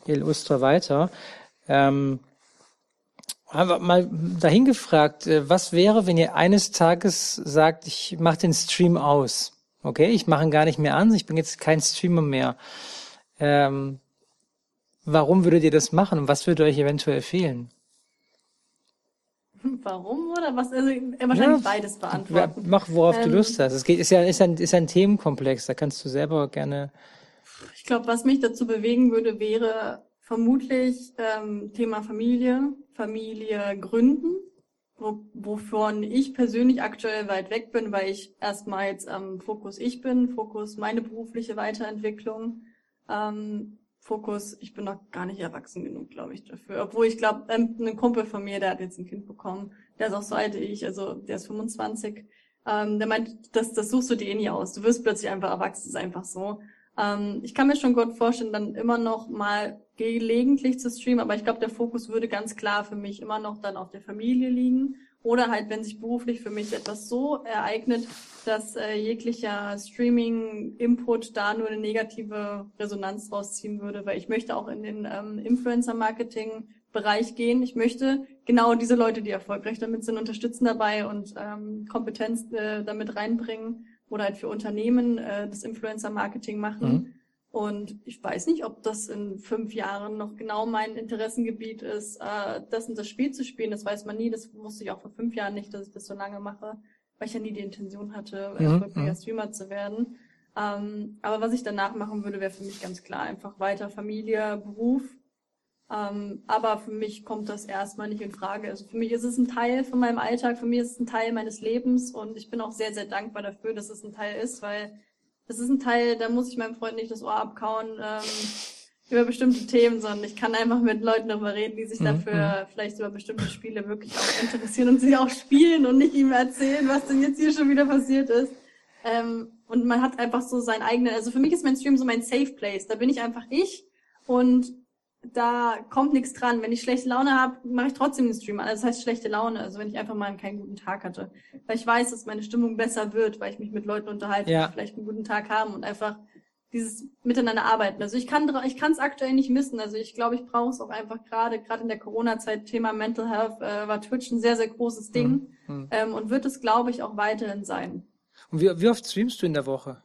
illustre weiter. Ähm, aber mal dahin gefragt, äh, was wäre, wenn ihr eines Tages sagt, ich mache den Stream aus? Okay, ich mache ihn gar nicht mehr an, ich bin jetzt kein Streamer mehr. Ähm, warum würdet ihr das machen und was würde euch eventuell fehlen? Warum oder was? Also äh, wahrscheinlich Ja, beides beantworten. Mach, worauf du Ähm, Lust hast. Es geht, ist ja, ist ein, ist ein Themenkomplex. Da kannst du selber gerne. Ich glaube, was mich dazu bewegen würde, wäre vermutlich ähm, Thema Familie, Familie gründen, wo, wovon ich persönlich aktuell weit weg bin, weil ich erstmal jetzt am Fokus ich bin, Fokus meine berufliche Weiterentwicklung, ähm, Fokus, ich bin noch gar nicht erwachsen genug, glaube ich, dafür. Obwohl ich glaube, ähm, ein Kumpel von mir, der hat jetzt ein Kind bekommen, der ist auch so alt wie ich, also der ist 25, ähm, der meint, das, das suchst du dir eh nie aus. Du wirst plötzlich einfach erwachsen, ist einfach so. Ähm, ich kann mir schon gut vorstellen, dann immer noch mal gelegentlich zu streamen, aber ich glaube, der Fokus würde ganz klar für mich immer noch dann auf der Familie liegen. Oder halt, wenn sich beruflich für mich etwas so ereignet, dass äh, jeglicher Streaming-Input da nur eine negative Resonanz rausziehen würde, weil ich möchte auch in den ähm, Influencer-Marketing-Bereich gehen. Ich möchte genau diese Leute, die erfolgreich damit sind, unterstützen dabei und ähm, Kompetenz äh, damit reinbringen oder halt für Unternehmen äh, das Influencer-Marketing machen. Mhm. Und ich weiß nicht, ob das in fünf Jahren noch genau mein Interessengebiet ist, äh, das und das Spiel zu spielen. Das weiß man nie. Das wusste ich auch vor fünf Jahren nicht, dass ich das so lange mache, weil ich ja nie die Intention hatte, Mhm, erfolgreicher. Streamer zu werden. Ähm, aber was ich danach machen würde, wäre für mich ganz klar einfach weiter Familie, Beruf. Ähm, aber für mich kommt das erstmal nicht in Frage. Also für mich ist es ein Teil von meinem Alltag, für mich ist es ein Teil meines Lebens und ich bin auch sehr, sehr dankbar dafür, dass es ein Teil ist, weil das ist ein Teil, da muss ich meinem Freund nicht das Ohr abkauen ähm, über bestimmte Themen, sondern ich kann einfach mit Leuten darüber reden, die sich Mhm, dafür vielleicht über bestimmte Spiele wirklich auch interessieren und sie auch spielen und nicht ihm erzählen, was denn jetzt hier schon wieder passiert ist. Ähm, und man hat einfach so sein eigenes, also für mich ist mein Stream so mein Safe Place. Da bin ich einfach ich und da kommt nichts dran. Wenn ich schlechte Laune habe, mache ich trotzdem den Stream an. Also das heißt schlechte Laune, also wenn ich einfach mal keinen guten Tag hatte. Weil ich weiß, dass meine Stimmung besser wird, weil ich mich mit Leuten unterhalte, Ja. die vielleicht einen guten Tag haben und einfach dieses Miteinander arbeiten. Also ich kann dra- ich kann es aktuell nicht missen. Also ich glaube, ich brauche es auch einfach gerade, gerade in der Corona-Zeit, Thema Mental Health, äh, war Twitch ein sehr, sehr großes Ding Mhm. ähm, und wird es, glaube ich, auch weiterhin sein. Und wie, wie oft streamst du in der Woche?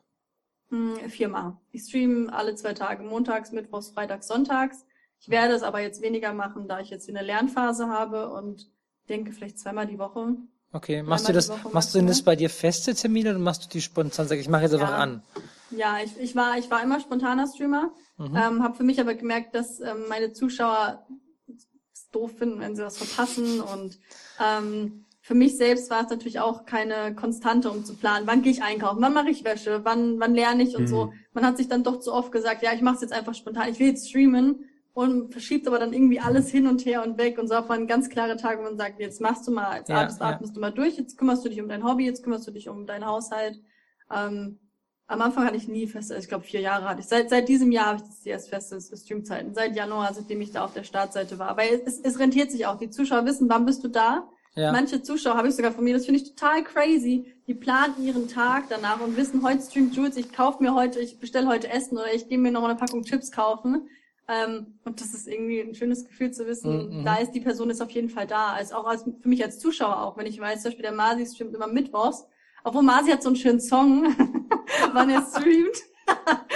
Hm, viermal. Ich streame alle zwei Tage, montags, mittwochs, freitags, sonntags. Ich werde es aber jetzt weniger machen, da ich jetzt eine Lernphase habe und denke vielleicht zweimal die Woche. Okay, machst du das, machst du denn das bei dir feste Termine oder machst du die spontan? Sag ich mache jetzt einfach Ja. an. Ja, ich, ich war ich war immer spontaner Streamer, Mhm. ähm, habe für mich aber gemerkt, dass ähm, meine Zuschauer es doof finden, wenn sie was verpassen und ähm, für mich selbst war es natürlich auch keine Konstante, um zu planen, wann gehe ich einkaufen, wann mache ich Wäsche, wann wann lerne ich und Mhm. so. Man hat sich dann doch zu oft gesagt, ja, ich mache es jetzt einfach spontan, ich will jetzt streamen und verschiebt aber dann irgendwie alles hin und her und weg und so hat man ganz klare Tage, wo man sagt, jetzt machst du mal, jetzt Ja, atmest, ja. atmest du mal durch, jetzt kümmerst du dich um dein Hobby, jetzt kümmerst du dich um deinen Haushalt. Ähm, am Anfang hatte ich nie feste, ich glaube vier Jahre hatte ich. Seit, seit diesem Jahr habe ich das erst feste Streamzeiten. Seit Januar, seitdem ich da auf der Startseite war. Weil es, es rentiert sich auch. Die Zuschauer wissen, wann bist du da. Ja. Manche Zuschauer habe ich sogar von mir, das finde ich total crazy. Die planen ihren Tag danach und wissen, heute streamt Jules, ich kaufe mir heute, ich bestelle heute Essen oder ich gehe mir noch eine Packung Chips kaufen. Ähm, und das ist irgendwie ein schönes Gefühl zu wissen, Mhm. da ist die Person ist auf jeden Fall da. Als auch als, für mich als Zuschauer auch, wenn ich weiß, zum Beispiel der Masi streamt immer mittwochs. Obwohl Masi hat so einen schönen Song, wann er streamt.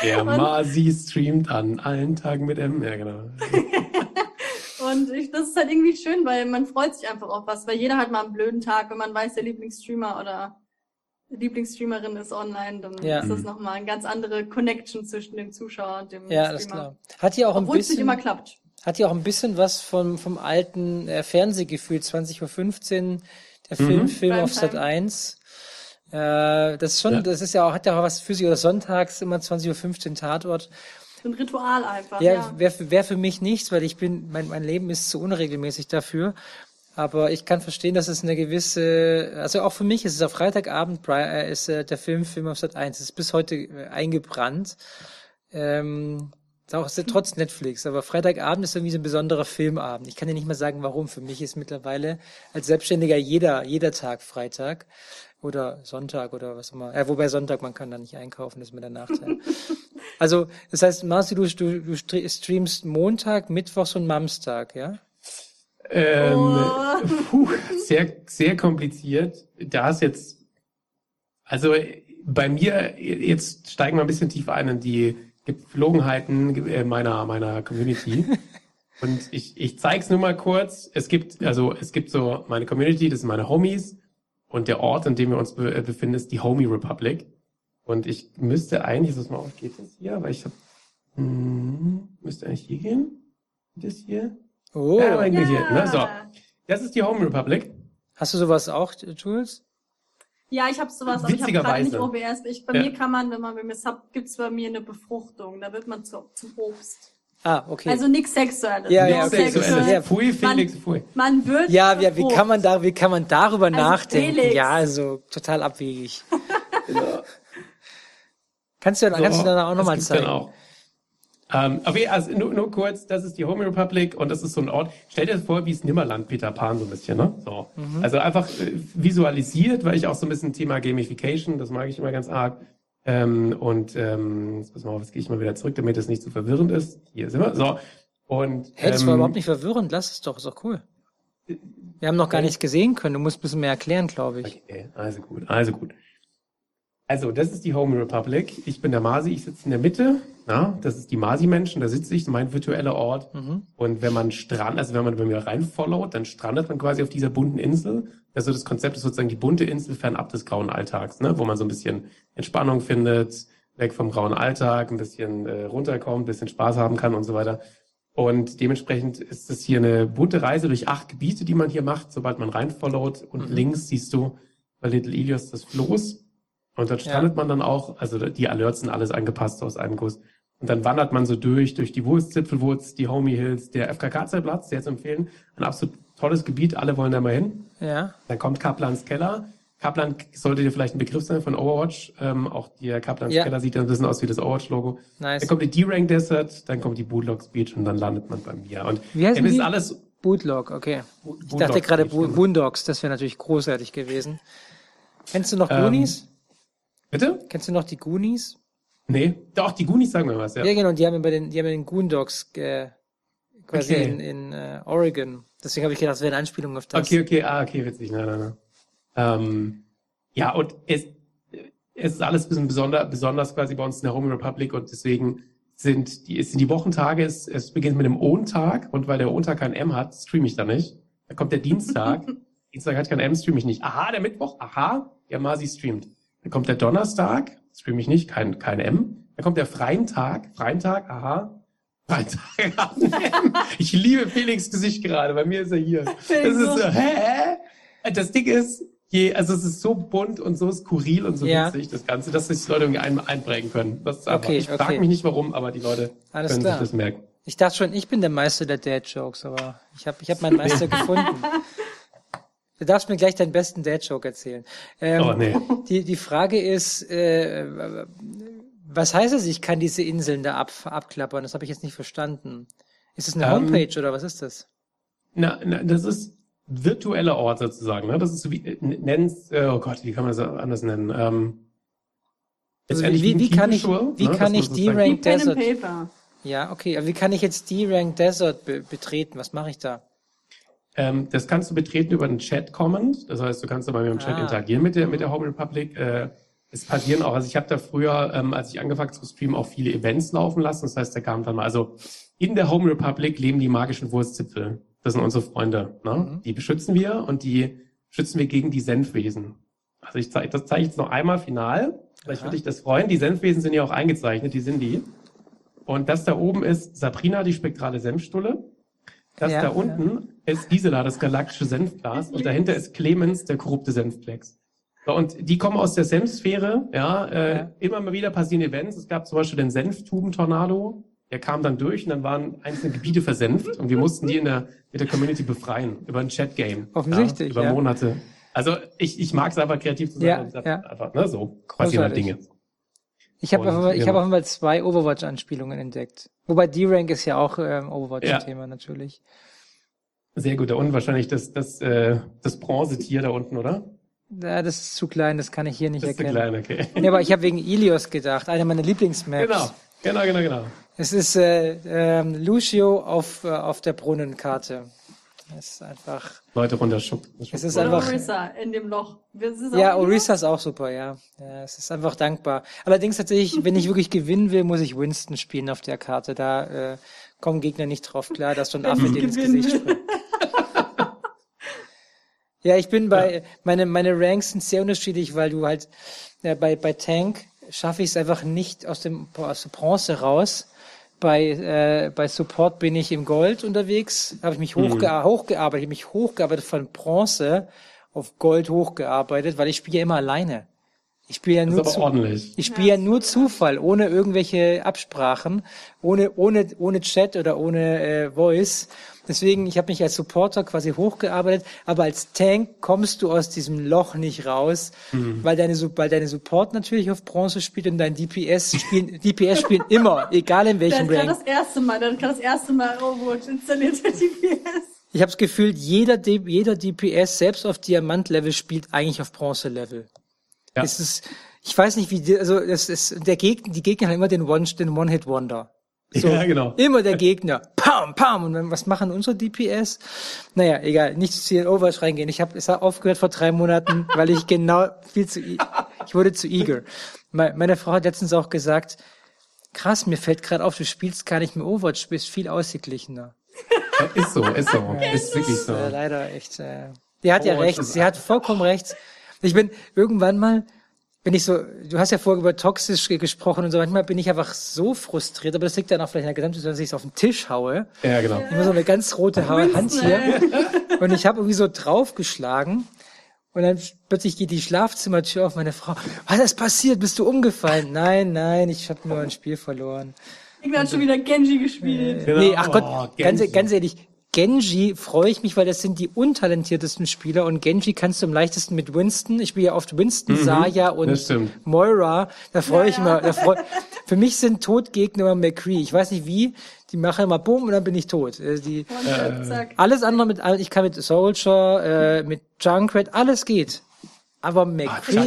Der Masi streamt an allen Tagen mit M. Ja, genau. Und ich, das ist halt irgendwie schön, weil man freut sich einfach auf was, weil jeder hat mal einen blöden Tag, wenn man weiß, der Lieblingsstreamer oder Lieblingsstreamerin ist online, dann Ja. ist das Mhm. nochmal eine ganz andere Connection zwischen dem Zuschauer und dem Ja, das ist Streamer. klar. Hat ja auch ein Obwohl es nicht bisschen, immer klappt. hat ja auch ein bisschen was vom, vom alten äh, Fernsehgefühl, 20.15 Uhr, der Film, Mhm. Film auf Primetime. Sat 1. Äh, das ist schon, Ja. das ist ja auch, hat ja auch was für sich, oder sonntags immer 20.15 Uhr Tatort. So ein Ritual einfach, Ja, ja. wäre für, wär für mich nichts, weil ich bin, mein, mein Leben ist zu unregelmäßig dafür. Aber ich kann verstehen, dass es eine gewisse, also auch für mich ist es auf Freitagabend, äh, ist äh, der Film Film auf Sat 1, ist bis heute äh, eingebrannt. Ähm, ist auch trotz Netflix, aber Freitagabend ist irgendwie so ein besonderer Filmabend. Ich kann dir nicht mal sagen, warum. Für mich ist mittlerweile als Selbstständiger jeder, jeder Tag Freitag oder Sonntag oder was auch immer. Ja, wobei Sonntag, man kann da nicht einkaufen, das ist mir der Nachteil. also, das heißt, Marci, du, du, du stre- streamst Montag, Mittwochs und Mamstag, ja? Ähm, Oh. puh, sehr, sehr kompliziert. Da ist jetzt, also bei mir, jetzt steigen wir ein bisschen tiefer ein in die Gepflogenheiten äh, meiner, meiner Community. Und ich, ich zeig's nur mal kurz. Es gibt, also es gibt so meine Community, das sind meine Homies. Und der Ort, in dem wir uns be äh, befinden, ist die Homie Republic. Und ich müsste eigentlich, das mal auf, geht das hier? Weil ich hab, hm, müsste eigentlich hier gehen? Das hier? Oh. Ja, aber hier, ne? So. Das ist die Homie Republic. Hast du sowas auch, Jules? Ja, ich habe sowas, aber ich habe gerade nicht. OBS. Ich, bei Ja. mir kann man, wenn man mir Sub, gibt's bei mir eine Befruchtung. Da wird man zu, zum Obst. Ah, okay. Also nichts Sexuelles. Ja, ja, okay, Sexuelles. so- ja, Pfui, Felix, pfui. Man wird ja, ja, wie kann man da, wie kann man darüber Also nachdenken? Felix. Ja, also total abwegig. Kannst du, kannst du dann auch nochmal zeigen? Auch. Ähm, aber ja, also nur, nur kurz, das ist die Homie Republic und das ist so ein Ort. Stell dir das vor, wie es Nimmerland Peter Pan so ein bisschen, ne? So. Mhm. Also einfach äh, visualisiert, weil ich auch so ein bisschen Thema Gamification, das mag ich immer ganz arg. Ähm, und ähm, jetzt pass mal auf, jetzt gehe ich mal wieder zurück, damit es nicht zu verwirrend ist. Hier sind wir. So. Und Hey, das war ähm, überhaupt nicht verwirrend. Lass es doch, ist doch cool. Wir haben noch gar Okay. nichts gesehen können. Du musst ein bisschen mehr erklären, glaube ich. Okay, also gut, also gut. Also, das ist die Home Republic. Ich bin der Masi, ich sitze in der Mitte. Ja, das ist die Masi-Menschen, da sitze ich, mein virtueller Ort. Mhm. Und wenn man strand, also wenn man bei mir reinfollowt, dann strandet man quasi auf dieser bunten Insel. Also das Konzept ist sozusagen die bunte Insel fernab des grauen Alltags, ne? wo man so ein bisschen Entspannung findet, weg vom grauen Alltag, ein bisschen äh, runterkommt, ein bisschen Spaß haben kann und so weiter. Und dementsprechend ist es hier eine bunte Reise durch acht Gebiete, die man hier macht, sobald man reinfollowt. Und Mhm. links siehst du bei Little Ilios das Floß. Und Ja. strandet man dann auch, also die Alerts sind alles angepasst aus einem Guss. Und dann wandert man so durch, durch die Wurstzipfelwurz, die Homie Hills, der FKK-Zeltplatz, sehr zu empfehlen. Ein absolut tolles Gebiet, alle wollen da mal hin. Ja. Dann kommt Kaplans Keller. Kaplan sollte dir vielleicht ein Begriff sein von Overwatch. Ähm, auch der Kaplans Ja. Keller sieht ja ein bisschen aus wie das Overwatch-Logo. Nice. Dann kommt die D-Rank Desert, dann kommt die Bootlogs Beach und dann landet man bei mir. Und Wie ähm, ist alles Bootlog, okay. Bo- Ich Bootlogs dachte gerade Bo. Boondocks, das wäre natürlich großartig gewesen. Kennst du noch Ähm, Goonies? Bitte? Kennst du noch die Goonies? Nee. Doch, die Goonies sagen mir was, ja. Ja, genau, die haben bei den, die haben den Goondocks äh, quasi Okay. in, in äh, Oregon. Deswegen habe ich gedacht, das wäre eine Anspielung auf das. Okay, okay, ah, okay, witzig, nein, nein, nein. Ähm, ja, und es, es ist alles ein bisschen besonder, besonders quasi bei uns in der Home Republic und deswegen sind die, es sind die Wochentage, es, es beginnt mit dem Ohntag und weil der Ohntag kein M hat, streame ich da nicht. Dann kommt der Dienstag, Dienstag hat kein M, streame ich nicht. Aha, der Mittwoch, aha, ja, Masi streamt. Dann kommt der Donnerstag, streame ich nicht, kein, kein M. Dann kommt der freien Tag, freien Tag, aha, freien Tag. Ich liebe Felix Gesicht gerade, bei mir ist er hier. Das ist so, hä? Das Ding ist, je, also es ist so bunt und so skurril und so Ja. witzig, das Ganze, dass sich die Leute irgendwie ein, einprägen können. Das ist einfach, Okay, ich frage okay. mich nicht warum, aber die Leute Alles können klar. sich das merken. Ich dachte schon, ich bin der Meister der Dad-Jokes, aber ich habe ich hab meinen Meister gefunden. Du darfst mir gleich deinen besten Dad-Joke erzählen. Ähm, Oh, nee. die, die Frage ist, äh, was heißt es, ich kann diese Inseln da ab, abklappern? Das habe ich jetzt nicht verstanden. Ist es eine Ähm, Homepage oder was ist das? Na, na, das ist virtueller Ort sozusagen. Ne? Das ist so wie, äh, nenn's, äh, oh Gott, wie kann man das anders nennen? Ähm, Also wie, ein wie kann ich, wie ne? kann ich Wie D-Rank Desert? Paper. Ja, okay. Aber wie kann ich jetzt D-Rank Desert be betreten? Was mache ich da? Ähm, das kannst du betreten über einen Chat-Comment. Das heißt, du kannst da bei mir im Chat Ah. interagieren mit der, mit der Home Republic. Äh, es passieren auch, also ich habe da früher, ähm, als ich angefangen zu streamen, auch viele Events laufen lassen. Das heißt, da kam dann mal, also in der Home Republic leben die magischen Wurstzipfel. Das sind unsere Freunde. Ne? Mhm. Die beschützen wir und die schützen wir gegen die Senfwesen. Also ich zeige, das zeige ich jetzt noch einmal final. Vielleicht würde ich das freuen. Die Senfwesen sind ja auch eingezeichnet, die sind die. Und das da oben ist Sabrina, die spektrale Senfstulle. Das Ja, da unten ist Gisela, das galaktische Senfglas. Und dahinter ist Clemens, der korrupte Senfplex. So, und die kommen aus der Senfsphäre. Ja, äh, Ja. immer mal wieder passieren Events. Es gab zum Beispiel den Senftuben-Tornado. Der kam dann durch und dann waren einzelne Gebiete versenft und wir mussten die in der, mit der Community befreien über ein Chat-Game. Offensichtlich, Ja, über ja. Monate. Also ich, ich mag es einfach kreativ zu sein Ja, ja. einfach, ne, so passieren halt. Dinge. Ich habe auf genau. habe auf einmal zwei Overwatch-Anspielungen entdeckt. Wobei D-Rank ist ja auch ähm, Overwatch Ja. natürlich. Sehr gut. Da unten wahrscheinlich das, das, äh, das Bronzetier da unten, oder? Ja, das ist zu klein, das kann ich hier nicht Das ist zu erkennen. klein, okay. Ja, aber ich habe wegen Ilios gedacht, eine meiner Lieblingsmaps. Genau, genau, genau, genau. Es ist äh, ähm, Lucio auf, äh, auf der Brunnenkarte. Es ist einfach. Leute runterschuppen. Es ist einfach. Orissa in dem Loch. Ist Ja, auch- Orisa ist auch super, ja. ja. Es ist einfach dankbar. Allerdings tatsächlich, wenn ich wirklich gewinnen will, muss ich Winston spielen auf der Karte. Da äh, kommen Gegner nicht drauf klar, dass du ein Affe dir ins Gesicht springt. Ja, ich bin bei, meine, meine Ranks sind sehr unterschiedlich, weil du halt, ja, bei, bei Tank schaffe ich es einfach nicht aus dem, aus der Bronze raus. Bei, äh, bei Support bin ich im Gold unterwegs, habe ich mich hochge hochgearbeitet, ich mich hochgearbeitet von Bronze auf Gold hochgearbeitet, weil ich spiele ja immer alleine. Ich spiele ja nur ordentlich. ich spiele ja nur Zufall, ohne irgendwelche Absprachen, ohne ohne ohne Chat oder ohne äh, Voice. Deswegen, ich habe mich als Supporter quasi hochgearbeitet, aber als Tank kommst du aus diesem Loch nicht raus, weil deine weil deine Support natürlich auf Bronze spielt und dein DPS spielen DPS spielen immer, egal in welchem gerade Rank. das erste Mal, hat gerade das erste Mal Overwatch installiert, der DPS. Ich habe das Gefühl, jeder D jeder DPS selbst auf Diamant-Level spielt eigentlich auf Bronze-Level. Ja. Es ist, ich weiß nicht, wie, die, also das ist, der Gegner, die Gegner haben immer den One, den One-Hit-Wonder. So, Ja, genau. Immer der Gegner. Pam, pam. Und dann, was machen unsere DPS? Naja, egal. Nicht zu viel in Overwatch reingehen. Ich habe es hat aufgehört vor drei Monaten, weil ich genau viel zu, ich wurde zu eager. Me- Meine Frau hat letztens auch gesagt, krass, mir fällt gerade auf, du spielst gar nicht mehr Overwatch, du bist viel ausgeglichener. Ja, ist so, ist so. Ist wirklich so. Äh, leider echt. Äh, die hat ja Overwatch recht. Sie hat vollkommen recht. Ich bin irgendwann mal, wenn ich so, du hast ja vorher über toxisch ge- gesprochen und so, manchmal bin ich einfach so frustriert, aber das liegt dann auch vielleicht in der Gesamtsituation, dass ich es auf den Tisch haue. Ja, genau. Immer so eine ganz rote Ha- Hand hier. Und ich habe irgendwie so draufgeschlagen. Und dann plötzlich geht die Schlafzimmertür auf meine Frau. Was ist passiert? Bist du umgefallen? Nein, nein, ich habe nur ein Spiel verloren. Irgendwer hat schon wieder Genji gespielt. Genau. Nee, ach Oh, Gott, ganz, Genji. ganz ehrlich, Genji freue ich mich, weil das sind die untalentiertesten Spieler und Genji kannst du am leichtesten mit Winston. Ich spiele ja oft Winston, Saya und Mhm, das stimmt. Moira. Da freue ich Ja, mich. ja. Freu, für mich sind Todgegner immer McCree. Ich weiß nicht wie. Die machen immer Boom und dann bin ich tot. Äh, Die, Und zack. alles andere mit, ich kann mit Soldier, äh, mit Junkrat, alles geht. Aber McCree Ah,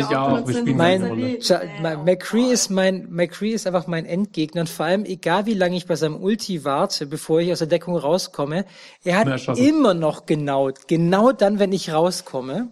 Junkrat ist mein, McCree ist mein, McCree ist einfach mein Endgegner und vor allem, egal wie lange ich bei seinem Ulti warte, bevor ich aus der Deckung rauskomme, er hat immer noch genau, genau dann, wenn ich rauskomme,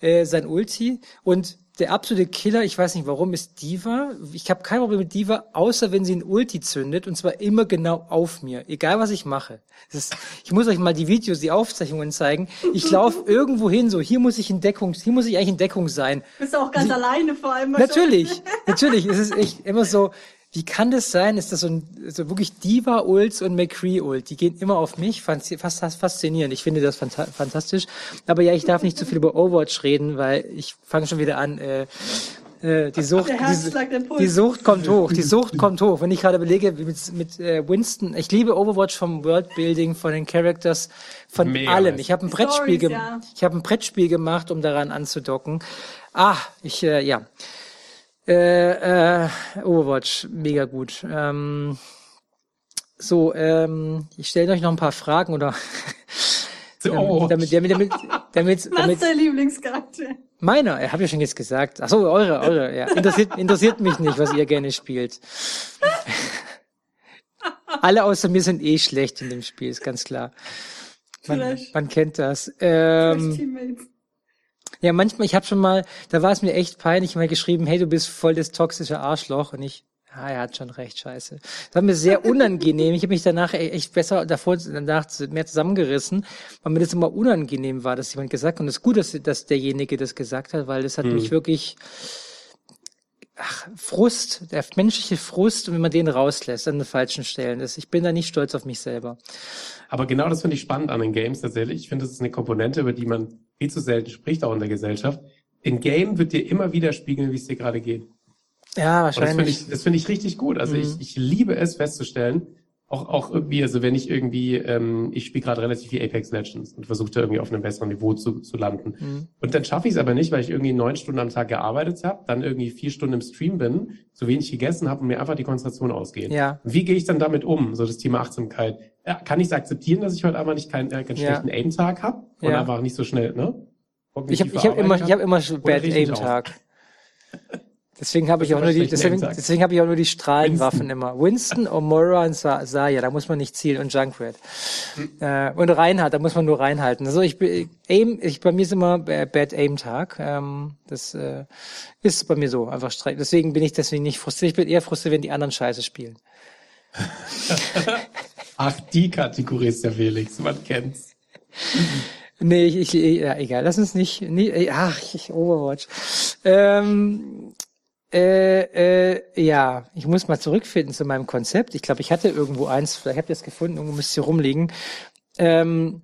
äh, sein Ulti. Und der absolute Killer, ich weiß nicht warum, ist Diva. Ich habe kein Problem mit Diva, außer wenn sie ein Ulti zündet und zwar immer genau auf mir, egal was ich mache. Ist, ich muss euch mal die Videos, die Aufzeichnungen zeigen. Ich laufe irgendwo hin, so hier muss ich in Deckung, hier muss ich eigentlich in Deckung sein. Bist du auch ganz alleine vor allem. Natürlich, natürlich. Es ist echt immer so, wie kann das sein? Ist das so, ein, so wirklich Diva-Ults und McCree-Ult? Die gehen immer auf mich. Fast, faszinierend. Ich finde das fanta fantastisch. Aber ja, ich darf nicht zu viel über Overwatch reden, weil ich fange schon wieder an, äh, äh, die Sucht, die, die Sucht kommt hoch, die Sucht kommt hoch. Wenn ich gerade belege, mit, mit äh, Winston, ich liebe Overwatch vom Worldbuilding, von den Characters, von Mega allem. Ich habe ein Brettspiel, Stories, ja. ich habe ein Brettspiel gemacht, um daran anzudocken. Ah, ich äh, ja. Äh, äh, Overwatch, mega gut. Ähm, so, ähm, ich stelle euch noch ein paar Fragen oder Oh, damit, damit, damit, damit, Was damit ist dein Lieblingscharakter? meiner, er habe ja schon jetzt gesagt. Ach so, eure, eure, ja. Interessiert, interessiert mich nicht, was ihr gerne spielt. Alle außer mir sind eh schlecht in dem Spiel, ist ganz klar. Man, man kennt das. Ähm, Teammates. Ja, manchmal, ich habe schon mal, da war es mir echt peinlich, mal geschrieben, hey, du bist voll das toxische Arschloch und ich, ah, er hat schon recht, scheiße. Das war mir sehr unangenehm. Ich habe mich danach e- echt besser davor danach mehr zusammengerissen, weil mir das immer unangenehm war, dass jemand gesagt hat. Und es ist gut, dass, dass derjenige das gesagt hat, weil das hat mich wirklich ach, Frust, der menschliche Frust, und wenn man den rauslässt an den falschen Stellen, das, ich bin da nicht stolz auf mich selber. Aber genau das finde ich spannend an den Games tatsächlich. Ich finde, das ist eine Komponente, über die man viel zu selten spricht, auch in der Gesellschaft. Im Game wird dir immer wieder spiegeln, wie es dir gerade geht. Ja, Und das finde wahrscheinlich. ich, das finde ich richtig gut. Also Mhm. ich, ich liebe es festzustellen, auch, auch irgendwie, also wenn ich irgendwie, ähm, ich spiele gerade relativ viel Apex Legends und versuche da irgendwie auf einem besseren Niveau zu, zu landen. Mhm. Und dann schaffe ich es aber nicht, weil ich irgendwie neun Stunden am Tag gearbeitet habe, dann irgendwie vier Stunden im Stream bin, zu wenig gegessen habe und mir einfach die Konzentration ausgeht. Ja. Wie gehe ich dann damit um? So das Thema Achtsamkeit. Ja, kann ich es akzeptieren, dass ich heute einfach nicht keinen, äh, keinen Ja. schlechten Aim-Tag habe und Ja. einfach nicht so schnell, ne? Ich habe ich hab immer, ich kann? immer Bad reg Deswegen habe ich auch nur die, deswegen, deswegen habe ich auch nur die Strahlenwaffen immer. Winston, Omora und Sa Saya, da muss man nicht zielen und Junkrat. Äh, und Reinhard, da muss man nur reinhalten. Also ich bin Aim, ich bei mir ist immer Bad Aim Tag. Ähm, das äh, ist bei mir so einfach streit. Deswegen bin ich deswegen nicht frustriert. Ich bin eher frustriert, wenn die anderen Scheiße spielen. Ach, die Kategorie ist der Felix, man kennt's. Nee, ich, ich, ja, egal, lass uns nicht, nie, ach, ich, Overwatch. Ähm, äh, äh, ja, ich muss mal zurückfinden zu meinem Konzept. Ich glaube, ich hatte irgendwo eins, vielleicht habt ihr es gefunden, irgendwo müsste hier rumliegen. Ähm,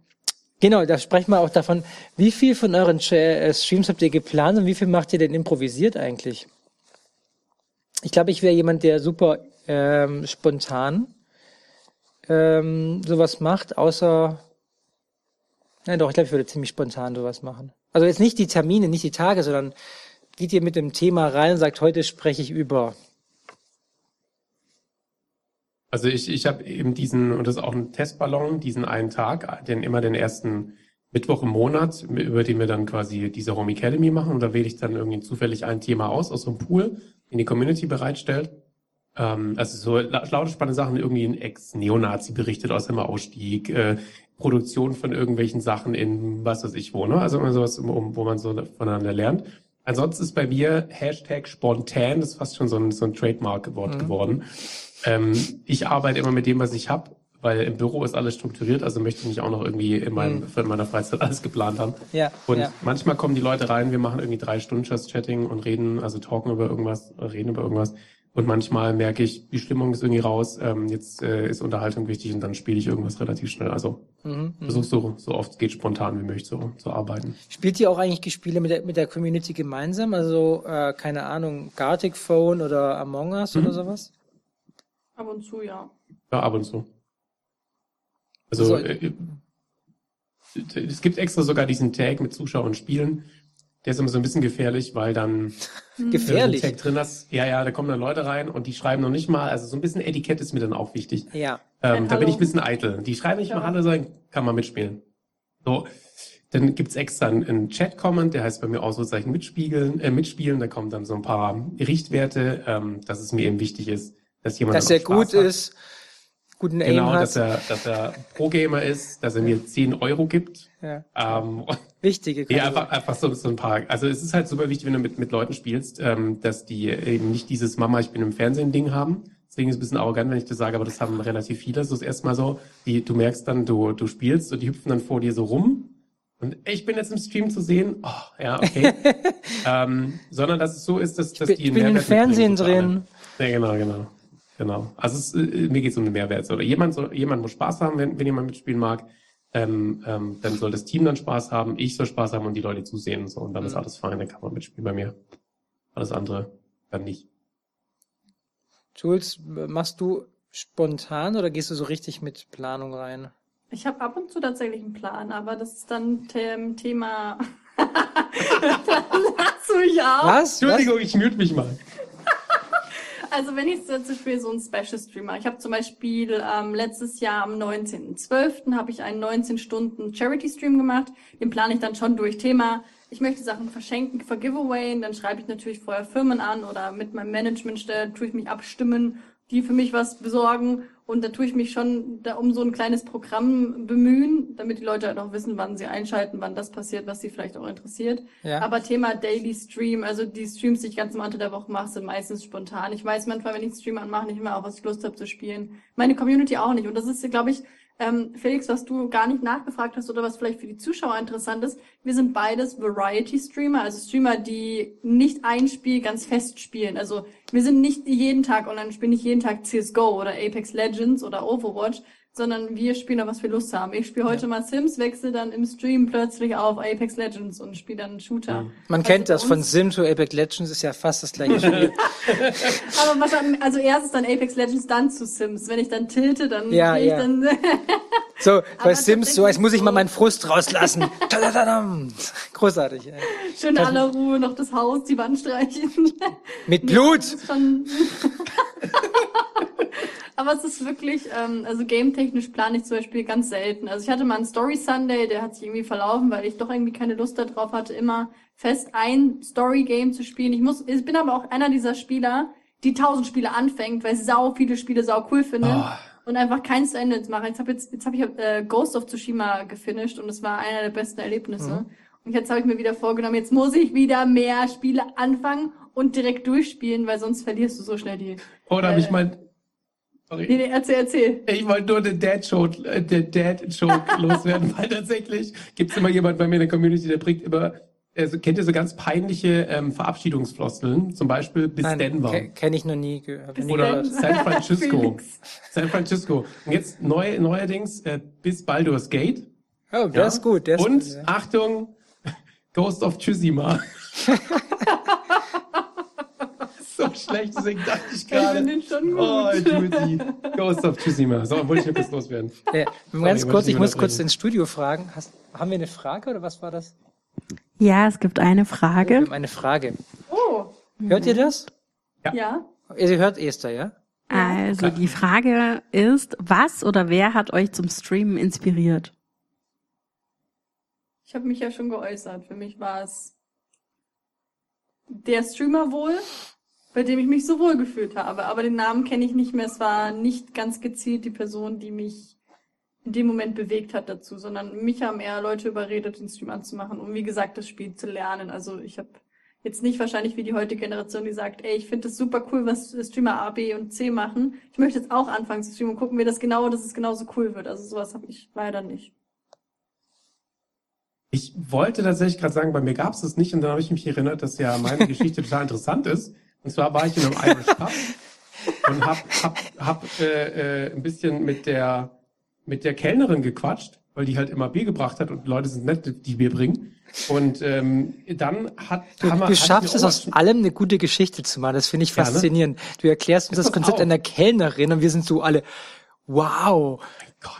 genau, da sprechen wir auch davon, wie viel von euren äh, Streams habt ihr geplant und wie viel macht ihr denn improvisiert eigentlich? Ich glaube, ich wäre jemand, der super ähm, spontan ähm, sowas macht, außer ja doch, ich glaube, ich würde ziemlich spontan sowas machen. Also jetzt nicht die Termine, nicht die Tage, sondern geht ihr mit dem Thema rein und sagt, heute spreche ich über. Also ich, ich habe eben diesen, und das ist auch ein Testballon, diesen einen Tag, den immer den ersten Mittwoch im Monat, über den wir dann quasi diese Home Academy machen. Und da wähle ich dann irgendwie zufällig ein Thema aus, aus so einem Pool, den die Community bereitstellt. Ähm, also so laute spannende Sachen, irgendwie ein Ex-Neonazi berichtet aus dem Ausstieg, äh, Produktion von irgendwelchen Sachen in was weiß ich wo, ne? Also immer sowas, wo man so voneinander lernt. Ansonsten ist bei mir Hashtag spontan, das ist fast schon so ein, so ein Trademark-Wort mhm. geworden. Ähm, ich arbeite immer mit dem, was ich habe, weil im Büro ist alles strukturiert, also möchte ich nicht auch noch irgendwie in, meinem, mhm. in meiner Freizeit alles geplant haben. Ja, und ja. manchmal kommen die Leute rein, wir machen irgendwie drei Stunden Just Chatting und reden, also talken über irgendwas, reden über irgendwas. Und manchmal merke ich, die Stimmung ist irgendwie raus, ähm, jetzt äh, ist Unterhaltung wichtig und dann spiele ich irgendwas relativ schnell. Also mhm, mhm. versuch so, so oft es geht spontan wie möglich so zu arbeiten. Spielt ihr auch eigentlich Spiele mit der, mit der Community gemeinsam? Also, äh, keine Ahnung, Gartic Phone oder Among Us mhm. oder sowas? Ab und zu, ja. Ja, ab und zu. Also, also äh, es gibt extra sogar diesen Tag mit Zuschauern und Spielen der ist immer so ein bisschen gefährlich, weil dann gefährlich Tag drin hast. Ja, ja, da kommen dann Leute rein und die schreiben noch nicht mal. Also so ein bisschen Etikett ist mir dann auch wichtig. Ja. Ähm, da bin ich ein bisschen eitel. Die schreiben nicht mal Hallo sagen, kann man mitspielen. So. Dann gibt's extra einen, Chat-Comment, der heißt bei mir Ausrufezeichen mitspiegeln, äh, mitspielen. Da kommen dann so ein paar Richtwerte, ähm, dass es mir eben wichtig ist, dass jemand dass er gut hat. ist, guten Aim genau, hat. dass er, dass er Pro-Gamer ist, dass er mir 10 Euro gibt. Ja. Ähm, Wichtige Ja, einfach, einfach so, so ein paar. Also es ist halt super wichtig, wenn du mit, mit Leuten spielst, ähm, dass die eben nicht dieses Mama, ich bin im Fernsehen-Ding haben. Deswegen ist es ein bisschen arrogant, wenn ich das sage, aber das haben relativ viele. So ist erstmal so, die, du merkst dann, du, du spielst und die hüpfen dann vor dir so rum. Und ich bin jetzt im Stream zu sehen. Oh, ja, okay. ähm, sondern dass es so ist, dass, dass ich die Ich bin im Fernsehen drin. Ja, genau, genau. Genau. Also es, äh, mir geht es um den Mehrwert. Oder jemand, soll, jemand muss Spaß haben, wenn, wenn jemand mitspielen mag ähm, ähm, dann soll das Team dann Spaß haben, ich soll Spaß haben und die Leute zusehen und so. Und dann mhm. ist alles fein, dann kann man mitspielen bei mir. Alles andere dann nicht. Jules, machst du spontan oder gehst du so richtig mit Planung rein? Ich habe ab und zu tatsächlich einen Plan, aber das ist dann dem Thema. Lass mich auf. Was? Entschuldigung, Was? ich mute mich mal. Also wenn ich zum Beispiel so ein Special Stream mache, ich habe zum Beispiel ähm, letztes Jahr am 19.12. habe ich einen 19 Stunden Charity Stream gemacht. Den plane ich dann schon durch Thema. Ich möchte Sachen verschenken für Giveaway. Dann schreibe ich natürlich vorher Firmen an oder mit meinem Management tue ich mich abstimmen die für mich was besorgen. Und da tue ich mich schon da um so ein kleines Programm bemühen, damit die Leute halt auch wissen, wann sie einschalten, wann das passiert, was sie vielleicht auch interessiert. Ja. Aber Thema Daily Stream, also die Streams, die ich ganz am Anfang der Woche mache, sind meistens spontan. Ich weiß manchmal, wenn ich einen Stream anmache, nicht mehr, auf was ich Lust habe zu spielen. Meine Community auch nicht. Und das ist, glaube ich, ähm, Felix, was du gar nicht nachgefragt hast oder was vielleicht für die Zuschauer interessant ist, wir sind beides Variety-Streamer, also Streamer, die nicht ein Spiel ganz fest spielen. Also wir sind nicht jeden Tag online, spielen nicht jeden Tag CSGO oder Apex Legends oder Overwatch, sondern wir spielen auf was wir Lust haben. Ich spiele heute ja. mal Sims, wechsle dann im Stream plötzlich auf Apex Legends und spiele dann einen Shooter. Man also kennt das von Sim zu Apex Legends ist ja fast das gleiche Spiel. Aber was dann, also erst ist dann Apex Legends, dann zu Sims. Wenn ich dann tilte, dann ja, gehe ich ja. dann. so, bei Sims so, jetzt muss ich mal meinen Frust rauslassen. Großartig. Ey. Schön in aller Ruhe noch das Haus, die Wand streichen. Mit Blut. Aber es ist wirklich, ähm, also game-technisch plane ich zum Beispiel ganz selten. Also ich hatte mal einen Story Sunday, der hat sich irgendwie verlaufen, weil ich doch irgendwie keine Lust darauf hatte, immer fest ein Story-Game zu spielen. Ich muss, ich bin aber auch einer dieser Spieler, die tausend Spiele anfängt, weil ich sau viele Spiele sau cool finde. Oh. Und einfach keins zu Ende machen. Jetzt habe jetzt, jetzt hab ich äh, Ghost of Tsushima gefinisht und es war einer der besten Erlebnisse. Mhm. Und jetzt habe ich mir wieder vorgenommen, jetzt muss ich wieder mehr Spiele anfangen und direkt durchspielen, weil sonst verlierst du so schnell die. Oder äh, habe ich Nee, Sorry. nee, erzähl, erzähl. Ich wollte nur den Dad-Joke äh, den Dad -Joke loswerden, weil tatsächlich gibt's immer jemand bei mir in der Community, der bringt immer, also kennt ihr so ganz peinliche ähm, Verabschiedungsfloskeln? Zum Beispiel bis Denver. ke- kenne ich noch nie. ge- hab ich nie Oder gehört. San Francisco. San Francisco. Und jetzt neu, neuerdings äh, bis Baldur's Gate. Oh, der Ja. ist gut. Der ist Und gut, ja. Achtung, Ghost of Tsushima. so schlecht, deswegen dachte ich Ich gerade. finde den schon gut. Oh, Judy. Ghost of Tsushima. So, wollte ich noch kurz loswerden. Ja, ganz wollte kurz, ich ich muss kurz ins Studio fragen. Hast, haben wir eine Frage oder was war das? Ja, es gibt eine Wir Frage. haben eine Frage. Oh, Hört ihr das? ja. Ihr hört Esther, ja? Also die Frage ist, was oder wer hat euch zum Streamen inspiriert? Ich habe mich ja schon geäußert. Für mich war es der Streamer wohl, bei dem ich mich so wohl gefühlt habe. Aber den Namen kenne ich nicht mehr. Es war nicht ganz gezielt die Person, die mich in dem Moment bewegt hat dazu, sondern mich haben eher Leute überredet, den Stream anzumachen, um wie gesagt das Spiel zu lernen. Also ich habe jetzt nicht wahrscheinlich wie die heutige Generation, die sagt, ey, ich finde es super cool, was Streamer A, B und C machen. Ich möchte jetzt auch anfangen zu streamen und gucken wir das genau, dass es genauso cool wird. Also sowas habe ich leider nicht. Ich wollte tatsächlich gerade sagen, bei mir gab es das nicht und dann habe ich mich erinnert, dass ja meine Geschichte total interessant ist. Und zwar war ich in einem Irish Pub und hab, hab, hab äh, äh, ein bisschen mit der mit der Kellnerin gequatscht, weil die halt immer Bier gebracht hat und Leute sind nett, die Bier bringen. Und ähm, dann hat Du, wir- du schaffst es aus allem eine gute Geschichte zu machen. Das finde ich Ja, ne? faszinierend. Du erklärst uns das Pass Konzept einer Kellnerin und wir sind so alle, wow. Gott.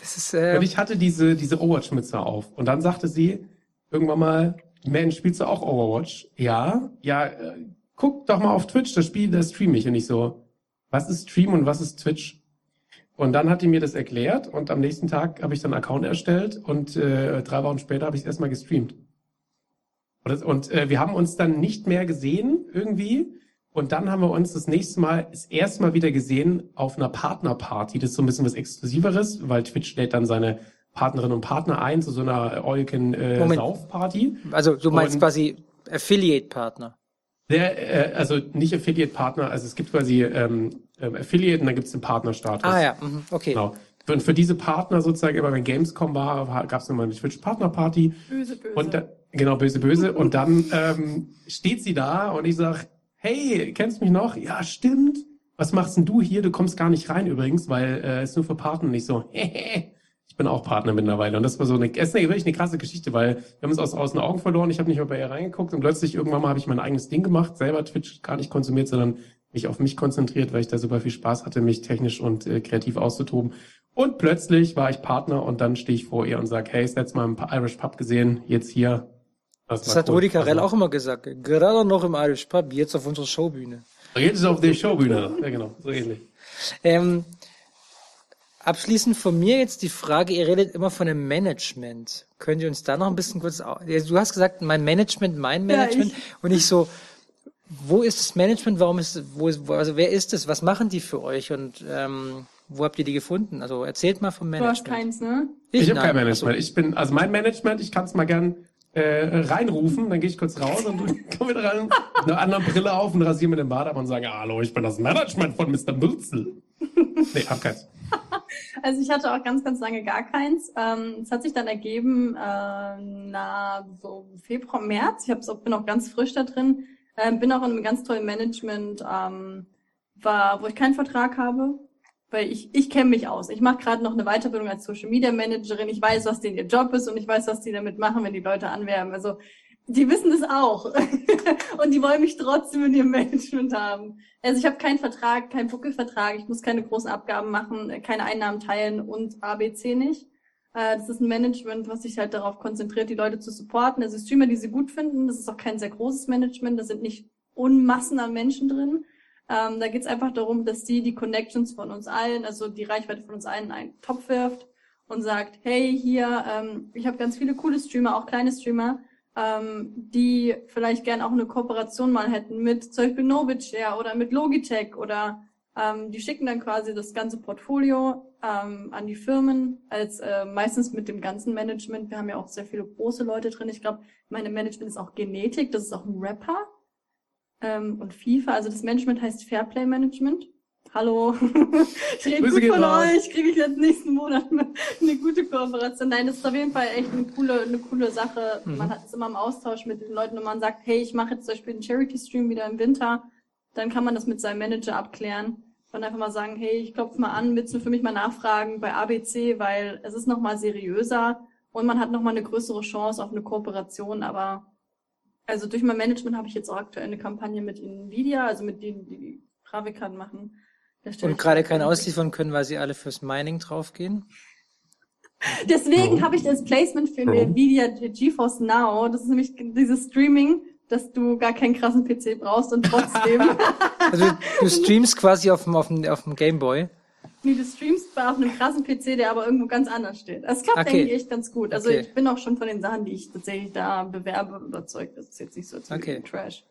Das ist, äh, Und ich hatte diese, diese Overwatch-Mütze auf. Und dann sagte sie irgendwann mal, Mensch, spielst du auch Overwatch? Ja, ja, äh, guck doch mal auf Twitch, das Spiel, das stream ich. Und ich so, was ist Stream und was ist Twitch? Und dann hat die mir das erklärt und am nächsten Tag habe ich dann einen Account erstellt und äh, drei Wochen später habe ich es erstmal gestreamt. Und, das, und äh, wir haben uns dann nicht mehr gesehen irgendwie. Und dann haben wir uns das nächste Mal, das erste Mal wieder gesehen auf einer Partnerparty. Das ist so ein bisschen was Exklusiveres, weil Twitch lädt dann seine Partnerinnen und Partner ein zu so einer. All-You-Can-Sauf-Party. also du meinst und- quasi Affiliate-Partner. Der, äh, also nicht Affiliate-Partner, also es gibt quasi ähm, ähm, Affiliate und dann gibt es den Partnerstatus. Ah ja, mhm, okay. Genau. Und für diese Partner sozusagen, immer wenn Gamescom war, gab es immer eine Twitch-Partner-Party. Böse, böse. Und da, genau, böse, böse. Und dann ähm, steht sie da und ich sag, hey, kennst du mich noch? Ja, stimmt. Was machst denn du hier? Du kommst gar nicht rein übrigens, weil äh, es ist nur für Partner. Und ich so, hehe, ich bin auch Partner mittlerweile. Und das war so eine, ist eine, wirklich eine krasse Geschichte, weil wir haben uns aus, aus den Augen verloren. Ich habe nicht mehr bei ihr reingeguckt und plötzlich irgendwann mal habe ich mein eigenes Ding gemacht, selber Twitch gar nicht konsumiert, sondern mich auf mich konzentriert, weil ich da super viel Spaß hatte, mich technisch und äh, kreativ auszutoben. Und plötzlich war ich Partner und dann stehe ich vor ihr und sage, hey, das letzte Mal im Irish Pub gesehen, jetzt hier. Das war hat cool. Rudi Carell Also, auch immer gesagt. Gerade noch im Irish Pub, jetzt auf unserer Showbühne. Jetzt ist auf der Showbühne. Ja, genau, so ähnlich. Ähm, abschließend von mir jetzt die Frage, ihr redet immer von dem Management. Könnt ihr uns da noch ein bisschen kurz, Ja, du hast gesagt, mein Management, mein Ja, Management. ich- und ich so, wo ist das Management? Warum ist, wo ist, wo, also wer ist es? Was machen die für euch? Und ähm, wo habt ihr die gefunden? Also erzählt mal vom du Management. hast keins, ne? Ich, habe nein. kein Management. Ich bin, also mein Management, ich kann es mal gern äh, reinrufen, dann gehe ich kurz raus und du komm wieder rein, mit einer anderen Brille auf und rasiere mir den Bart ab und sage, hallo, ich bin das Management von Mr. Bürzel. nee, hab keins. Also ich hatte auch ganz, ganz lange gar keins. Ähm, es hat sich dann ergeben, äh, na so Februar, März. Ich hab's auch, bin auch ganz frisch da drin. Ähm, bin auch in einem ganz tollen Management, ähm, war, wo ich keinen Vertrag habe, weil ich ich kenne mich aus. Ich mache gerade noch eine Weiterbildung als Social Media Managerin. Ich weiß, was denen ihr Job ist und ich weiß, was die damit machen, wenn die Leute anwerben. Also die wissen das auch und die wollen mich trotzdem in ihrem Management haben. Also ich habe keinen Vertrag, keinen Buckelvertrag, ich muss keine großen Abgaben machen, keine Einnahmen teilen und ABC nicht. Äh, Das ist ein Management, was sich halt darauf konzentriert, die Leute zu supporten. Also Streamer, die sie gut finden, das ist auch kein sehr großes Management, da sind nicht Unmassen an Menschen drin. Ähm, da geht es einfach darum, dass die die Connections von uns allen, also die Reichweite von uns allen in einen Topf wirft und sagt, hey, hier, ähm, ich habe ganz viele coole Streamer, auch kleine Streamer, ähm, die vielleicht gern auch eine Kooperation mal hätten mit zum Beispiel Novitshare oder mit Logitech oder ähm, die schicken dann quasi das ganze Portfolio ähm, an die Firmen, als äh, meistens mit dem ganzen Management. Wir haben ja auch sehr viele große Leute drin. Ich glaube, meine Management ist auch Genetik, das ist auch ein Rapper ähm, und FIFA. Also das Management heißt Fairplay Management. Hallo, ich rede Grüße gut von raus. euch, kriege ich jetzt nächsten Monat eine, gute Kooperation. Nein, das ist auf jeden Fall echt eine coole, eine coole Sache. Mhm. Man hat es immer im Austausch mit den Leuten und man sagt, hey, ich mache jetzt zum Beispiel einen Charity-Stream wieder im Winter, dann kann man das mit seinem Manager abklären. Und einfach mal sagen, hey, ich klopfe mal an, willst du für mich mal nachfragen bei ABC, weil es ist nochmal seriöser und man hat nochmal eine größere Chance auf eine Kooperation, aber also durch mein Management habe ich jetzt auch aktuell eine Kampagne mit Nvidia, also mit denen, die die Grafikkarten machen. Und ich- gerade keine ausliefern können, weil sie alle fürs Mining draufgehen. Deswegen habe ich das Placement für. Nvidia GeForce Now. Das ist nämlich dieses Streaming, dass du gar keinen krassen PC brauchst und trotzdem Also du streamst quasi auf dem, auf dem, auf dem Gameboy. nee, du streamst bei auf einem krassen PC, der aber irgendwo ganz anders steht. Also es klappt Okay. eigentlich echt ganz gut. Also Okay. ich bin auch schon von den Sachen, die ich tatsächlich da bewerbe, überzeugt. Das ist jetzt nicht so Okay. Trash.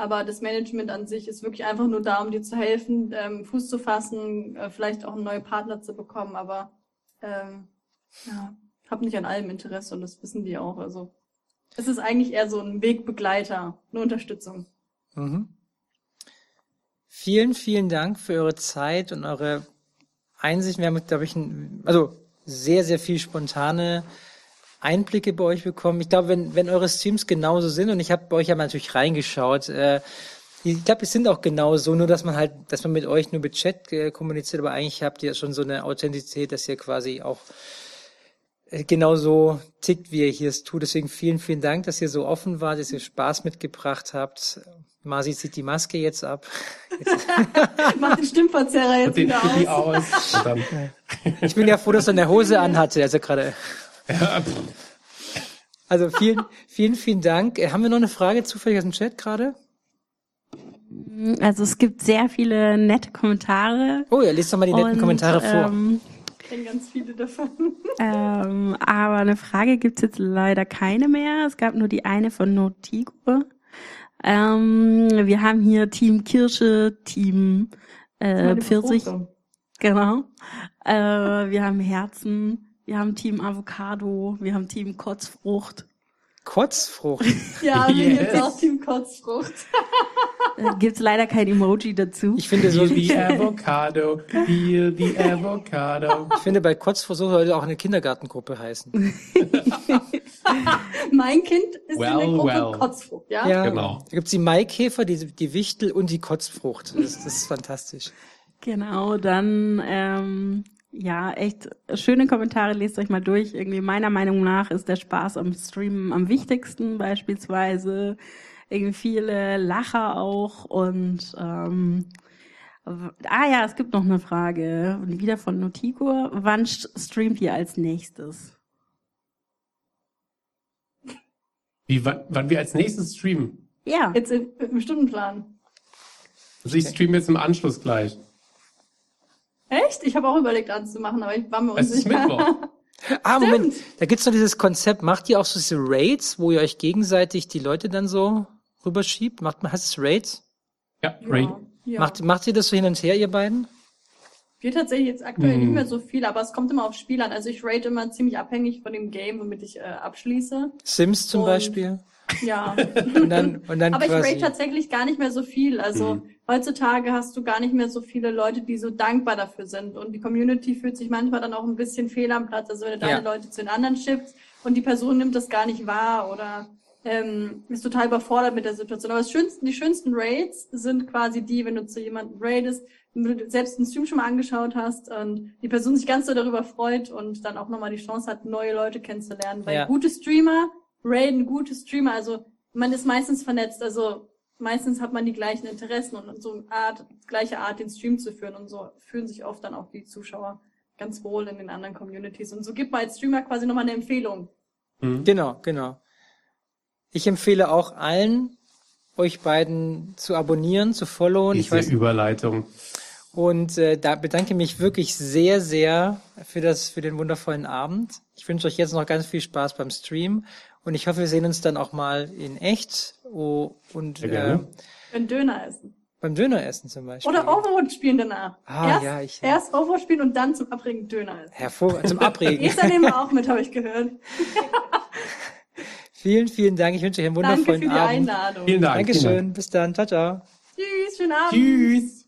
Aber das Management an sich ist wirklich einfach nur da, um dir zu helfen, ähm, Fuß zu fassen, äh, vielleicht auch einen neuen Partner zu bekommen. Aber ähm, ja, habe nicht an allem Interesse und das wissen die auch. Also es ist eigentlich eher so ein Wegbegleiter, eine Unterstützung. Mhm. Vielen, vielen Dank für eure Zeit und eure Einsicht. Wir haben, glaube ich, ein, also sehr, sehr viel spontane Einblicke bei euch bekommen. Ich glaube, wenn, wenn eure Streams genauso sind, und ich habe bei euch ja mal natürlich reingeschaut, äh, ich glaube, es sind auch genauso, nur dass man halt, dass man mit euch nur mit Chat äh, kommuniziert, aber eigentlich habt ihr schon so eine Authentizität, dass ihr quasi auch äh, genauso tickt, wie ihr hier es tut. Deswegen vielen, vielen Dank, dass ihr so offen wart, dass ihr Spaß mitgebracht habt. Masi zieht die Maske jetzt ab. Mach den Stimmverzerrer Und jetzt den wieder aus. aus. Und Ich bin ja froh, dass er eine Hose anhatte, also gerade. Ja, Also vielen, vielen, vielen Dank. Äh, Haben wir noch eine Frage zufällig aus dem Chat gerade? Also es gibt sehr viele nette Kommentare. Oh ja, lest doch mal die netten und, Kommentare vor. Ähm, Ich kenne ganz viele davon. ähm, aber eine Frage gibt's jetzt leider keine mehr. Es gab nur die eine von Notigo. Ähm, wir haben hier Team Kirsche, Team äh, Pfirsich, genau. Äh, wir haben Herzen, wir haben Team Avocado, wir haben Team Kotzfrucht. Kotzfrucht. Ja, wir sind jetzt Yes. auch Team Kotzfrucht. Äh, gibt's leider kein Emoji dazu. Ich finde so, ich the avocado, feel the avocado. finde bei Kotzfrucht sollte auch eine Kindergartengruppe heißen. Mein Kind ist in Well, der Gruppe well. Kotzfrucht, ja? Ja, Genau. Da gibt's die Maikäfer, die, die Wichtel und die Kotzfrucht. Das, das ist fantastisch. Genau, dann ähm, ja, echt schöne Kommentare, lest euch mal durch. Irgendwie meiner Meinung nach ist der Spaß am Streamen am wichtigsten beispielsweise. Irgendwie viele Lacher auch und ähm, ah ja, es gibt noch eine Frage, wieder von Notigo. Wann st- streamt ihr als nächstes? Wie, wann, wann wir als nächstes streamen. Ja, Jetzt im, im Stundenplan. Also ich streame jetzt im Anschluss gleich. Echt? Ich habe auch überlegt anzumachen, aber ich war mir Es ist unsicher. Mittwoch. Ah, Moment. Da gibt's noch dieses Konzept. Macht ihr auch so diese Raids, wo ihr euch gegenseitig die Leute dann so rüberschiebt? Macht man, heißt es Raids? Ja, Raid. ja, ja. Macht, macht ihr das so hin und her, ihr beiden? Wir tatsächlich jetzt aktuell Hm. nicht mehr so viel, aber es kommt immer auf Spiel an. Also ich rate immer ziemlich abhängig von dem Game, womit ich äh, abschließe. Sims zum Und- Beispiel? Ja. Und dann, und dann Aber ich quasi. rate tatsächlich gar nicht mehr so viel. Also Mhm. heutzutage hast du gar nicht mehr so viele Leute, die so dankbar dafür sind. Und die Community fühlt sich manchmal dann auch ein bisschen fehl am Platz. Also wenn du deine Ja. Leute zu den anderen schippst und die Person nimmt das gar nicht wahr oder ähm, ist total überfordert mit der Situation. Aber das schönsten, die schönsten Raids sind quasi die, wenn du zu jemandem raidest, wenn du selbst einen Stream schon mal angeschaut hast und die Person sich ganz so darüber freut und dann auch nochmal die Chance hat, neue Leute kennenzulernen. Weil Ja. gute Streamer raiden gute Streamer, also man ist meistens vernetzt, also meistens hat man die gleichen Interessen und so eine Art, gleiche Art, den Stream zu führen und so fühlen sich oft dann auch die Zuschauer ganz wohl in den anderen Communities. Und so gibt man als Streamer quasi nochmal eine Empfehlung. Mhm. Genau, genau. Ich empfehle auch allen, euch beiden zu abonnieren, zu followen. Ich weiß, Überleitung. und äh, da bedanke mich wirklich sehr, sehr für das, für den wundervollen Abend. Ich wünsche euch jetzt noch ganz viel Spaß beim Stream und ich hoffe, wir sehen uns dann auch mal in echt oh, und äh. Ein Döner essen. beim Döneressen zum Beispiel. Oder Overwatch spielen danach. Ah, erst, ja, ich- erst Overwatch spielen und dann zum Abregen Döner essen. Hervorragend, zum Abregen. Esther nehmen wir auch mit, habe ich gehört. vielen, vielen Dank. Ich wünsche euch einen Danke für wundervollen die Abend. Einladung. Vielen Dank. vielen Dank. Dankeschön. Bis dann. Ciao, ciao. Tschüss, schönen Abend. Tschüss.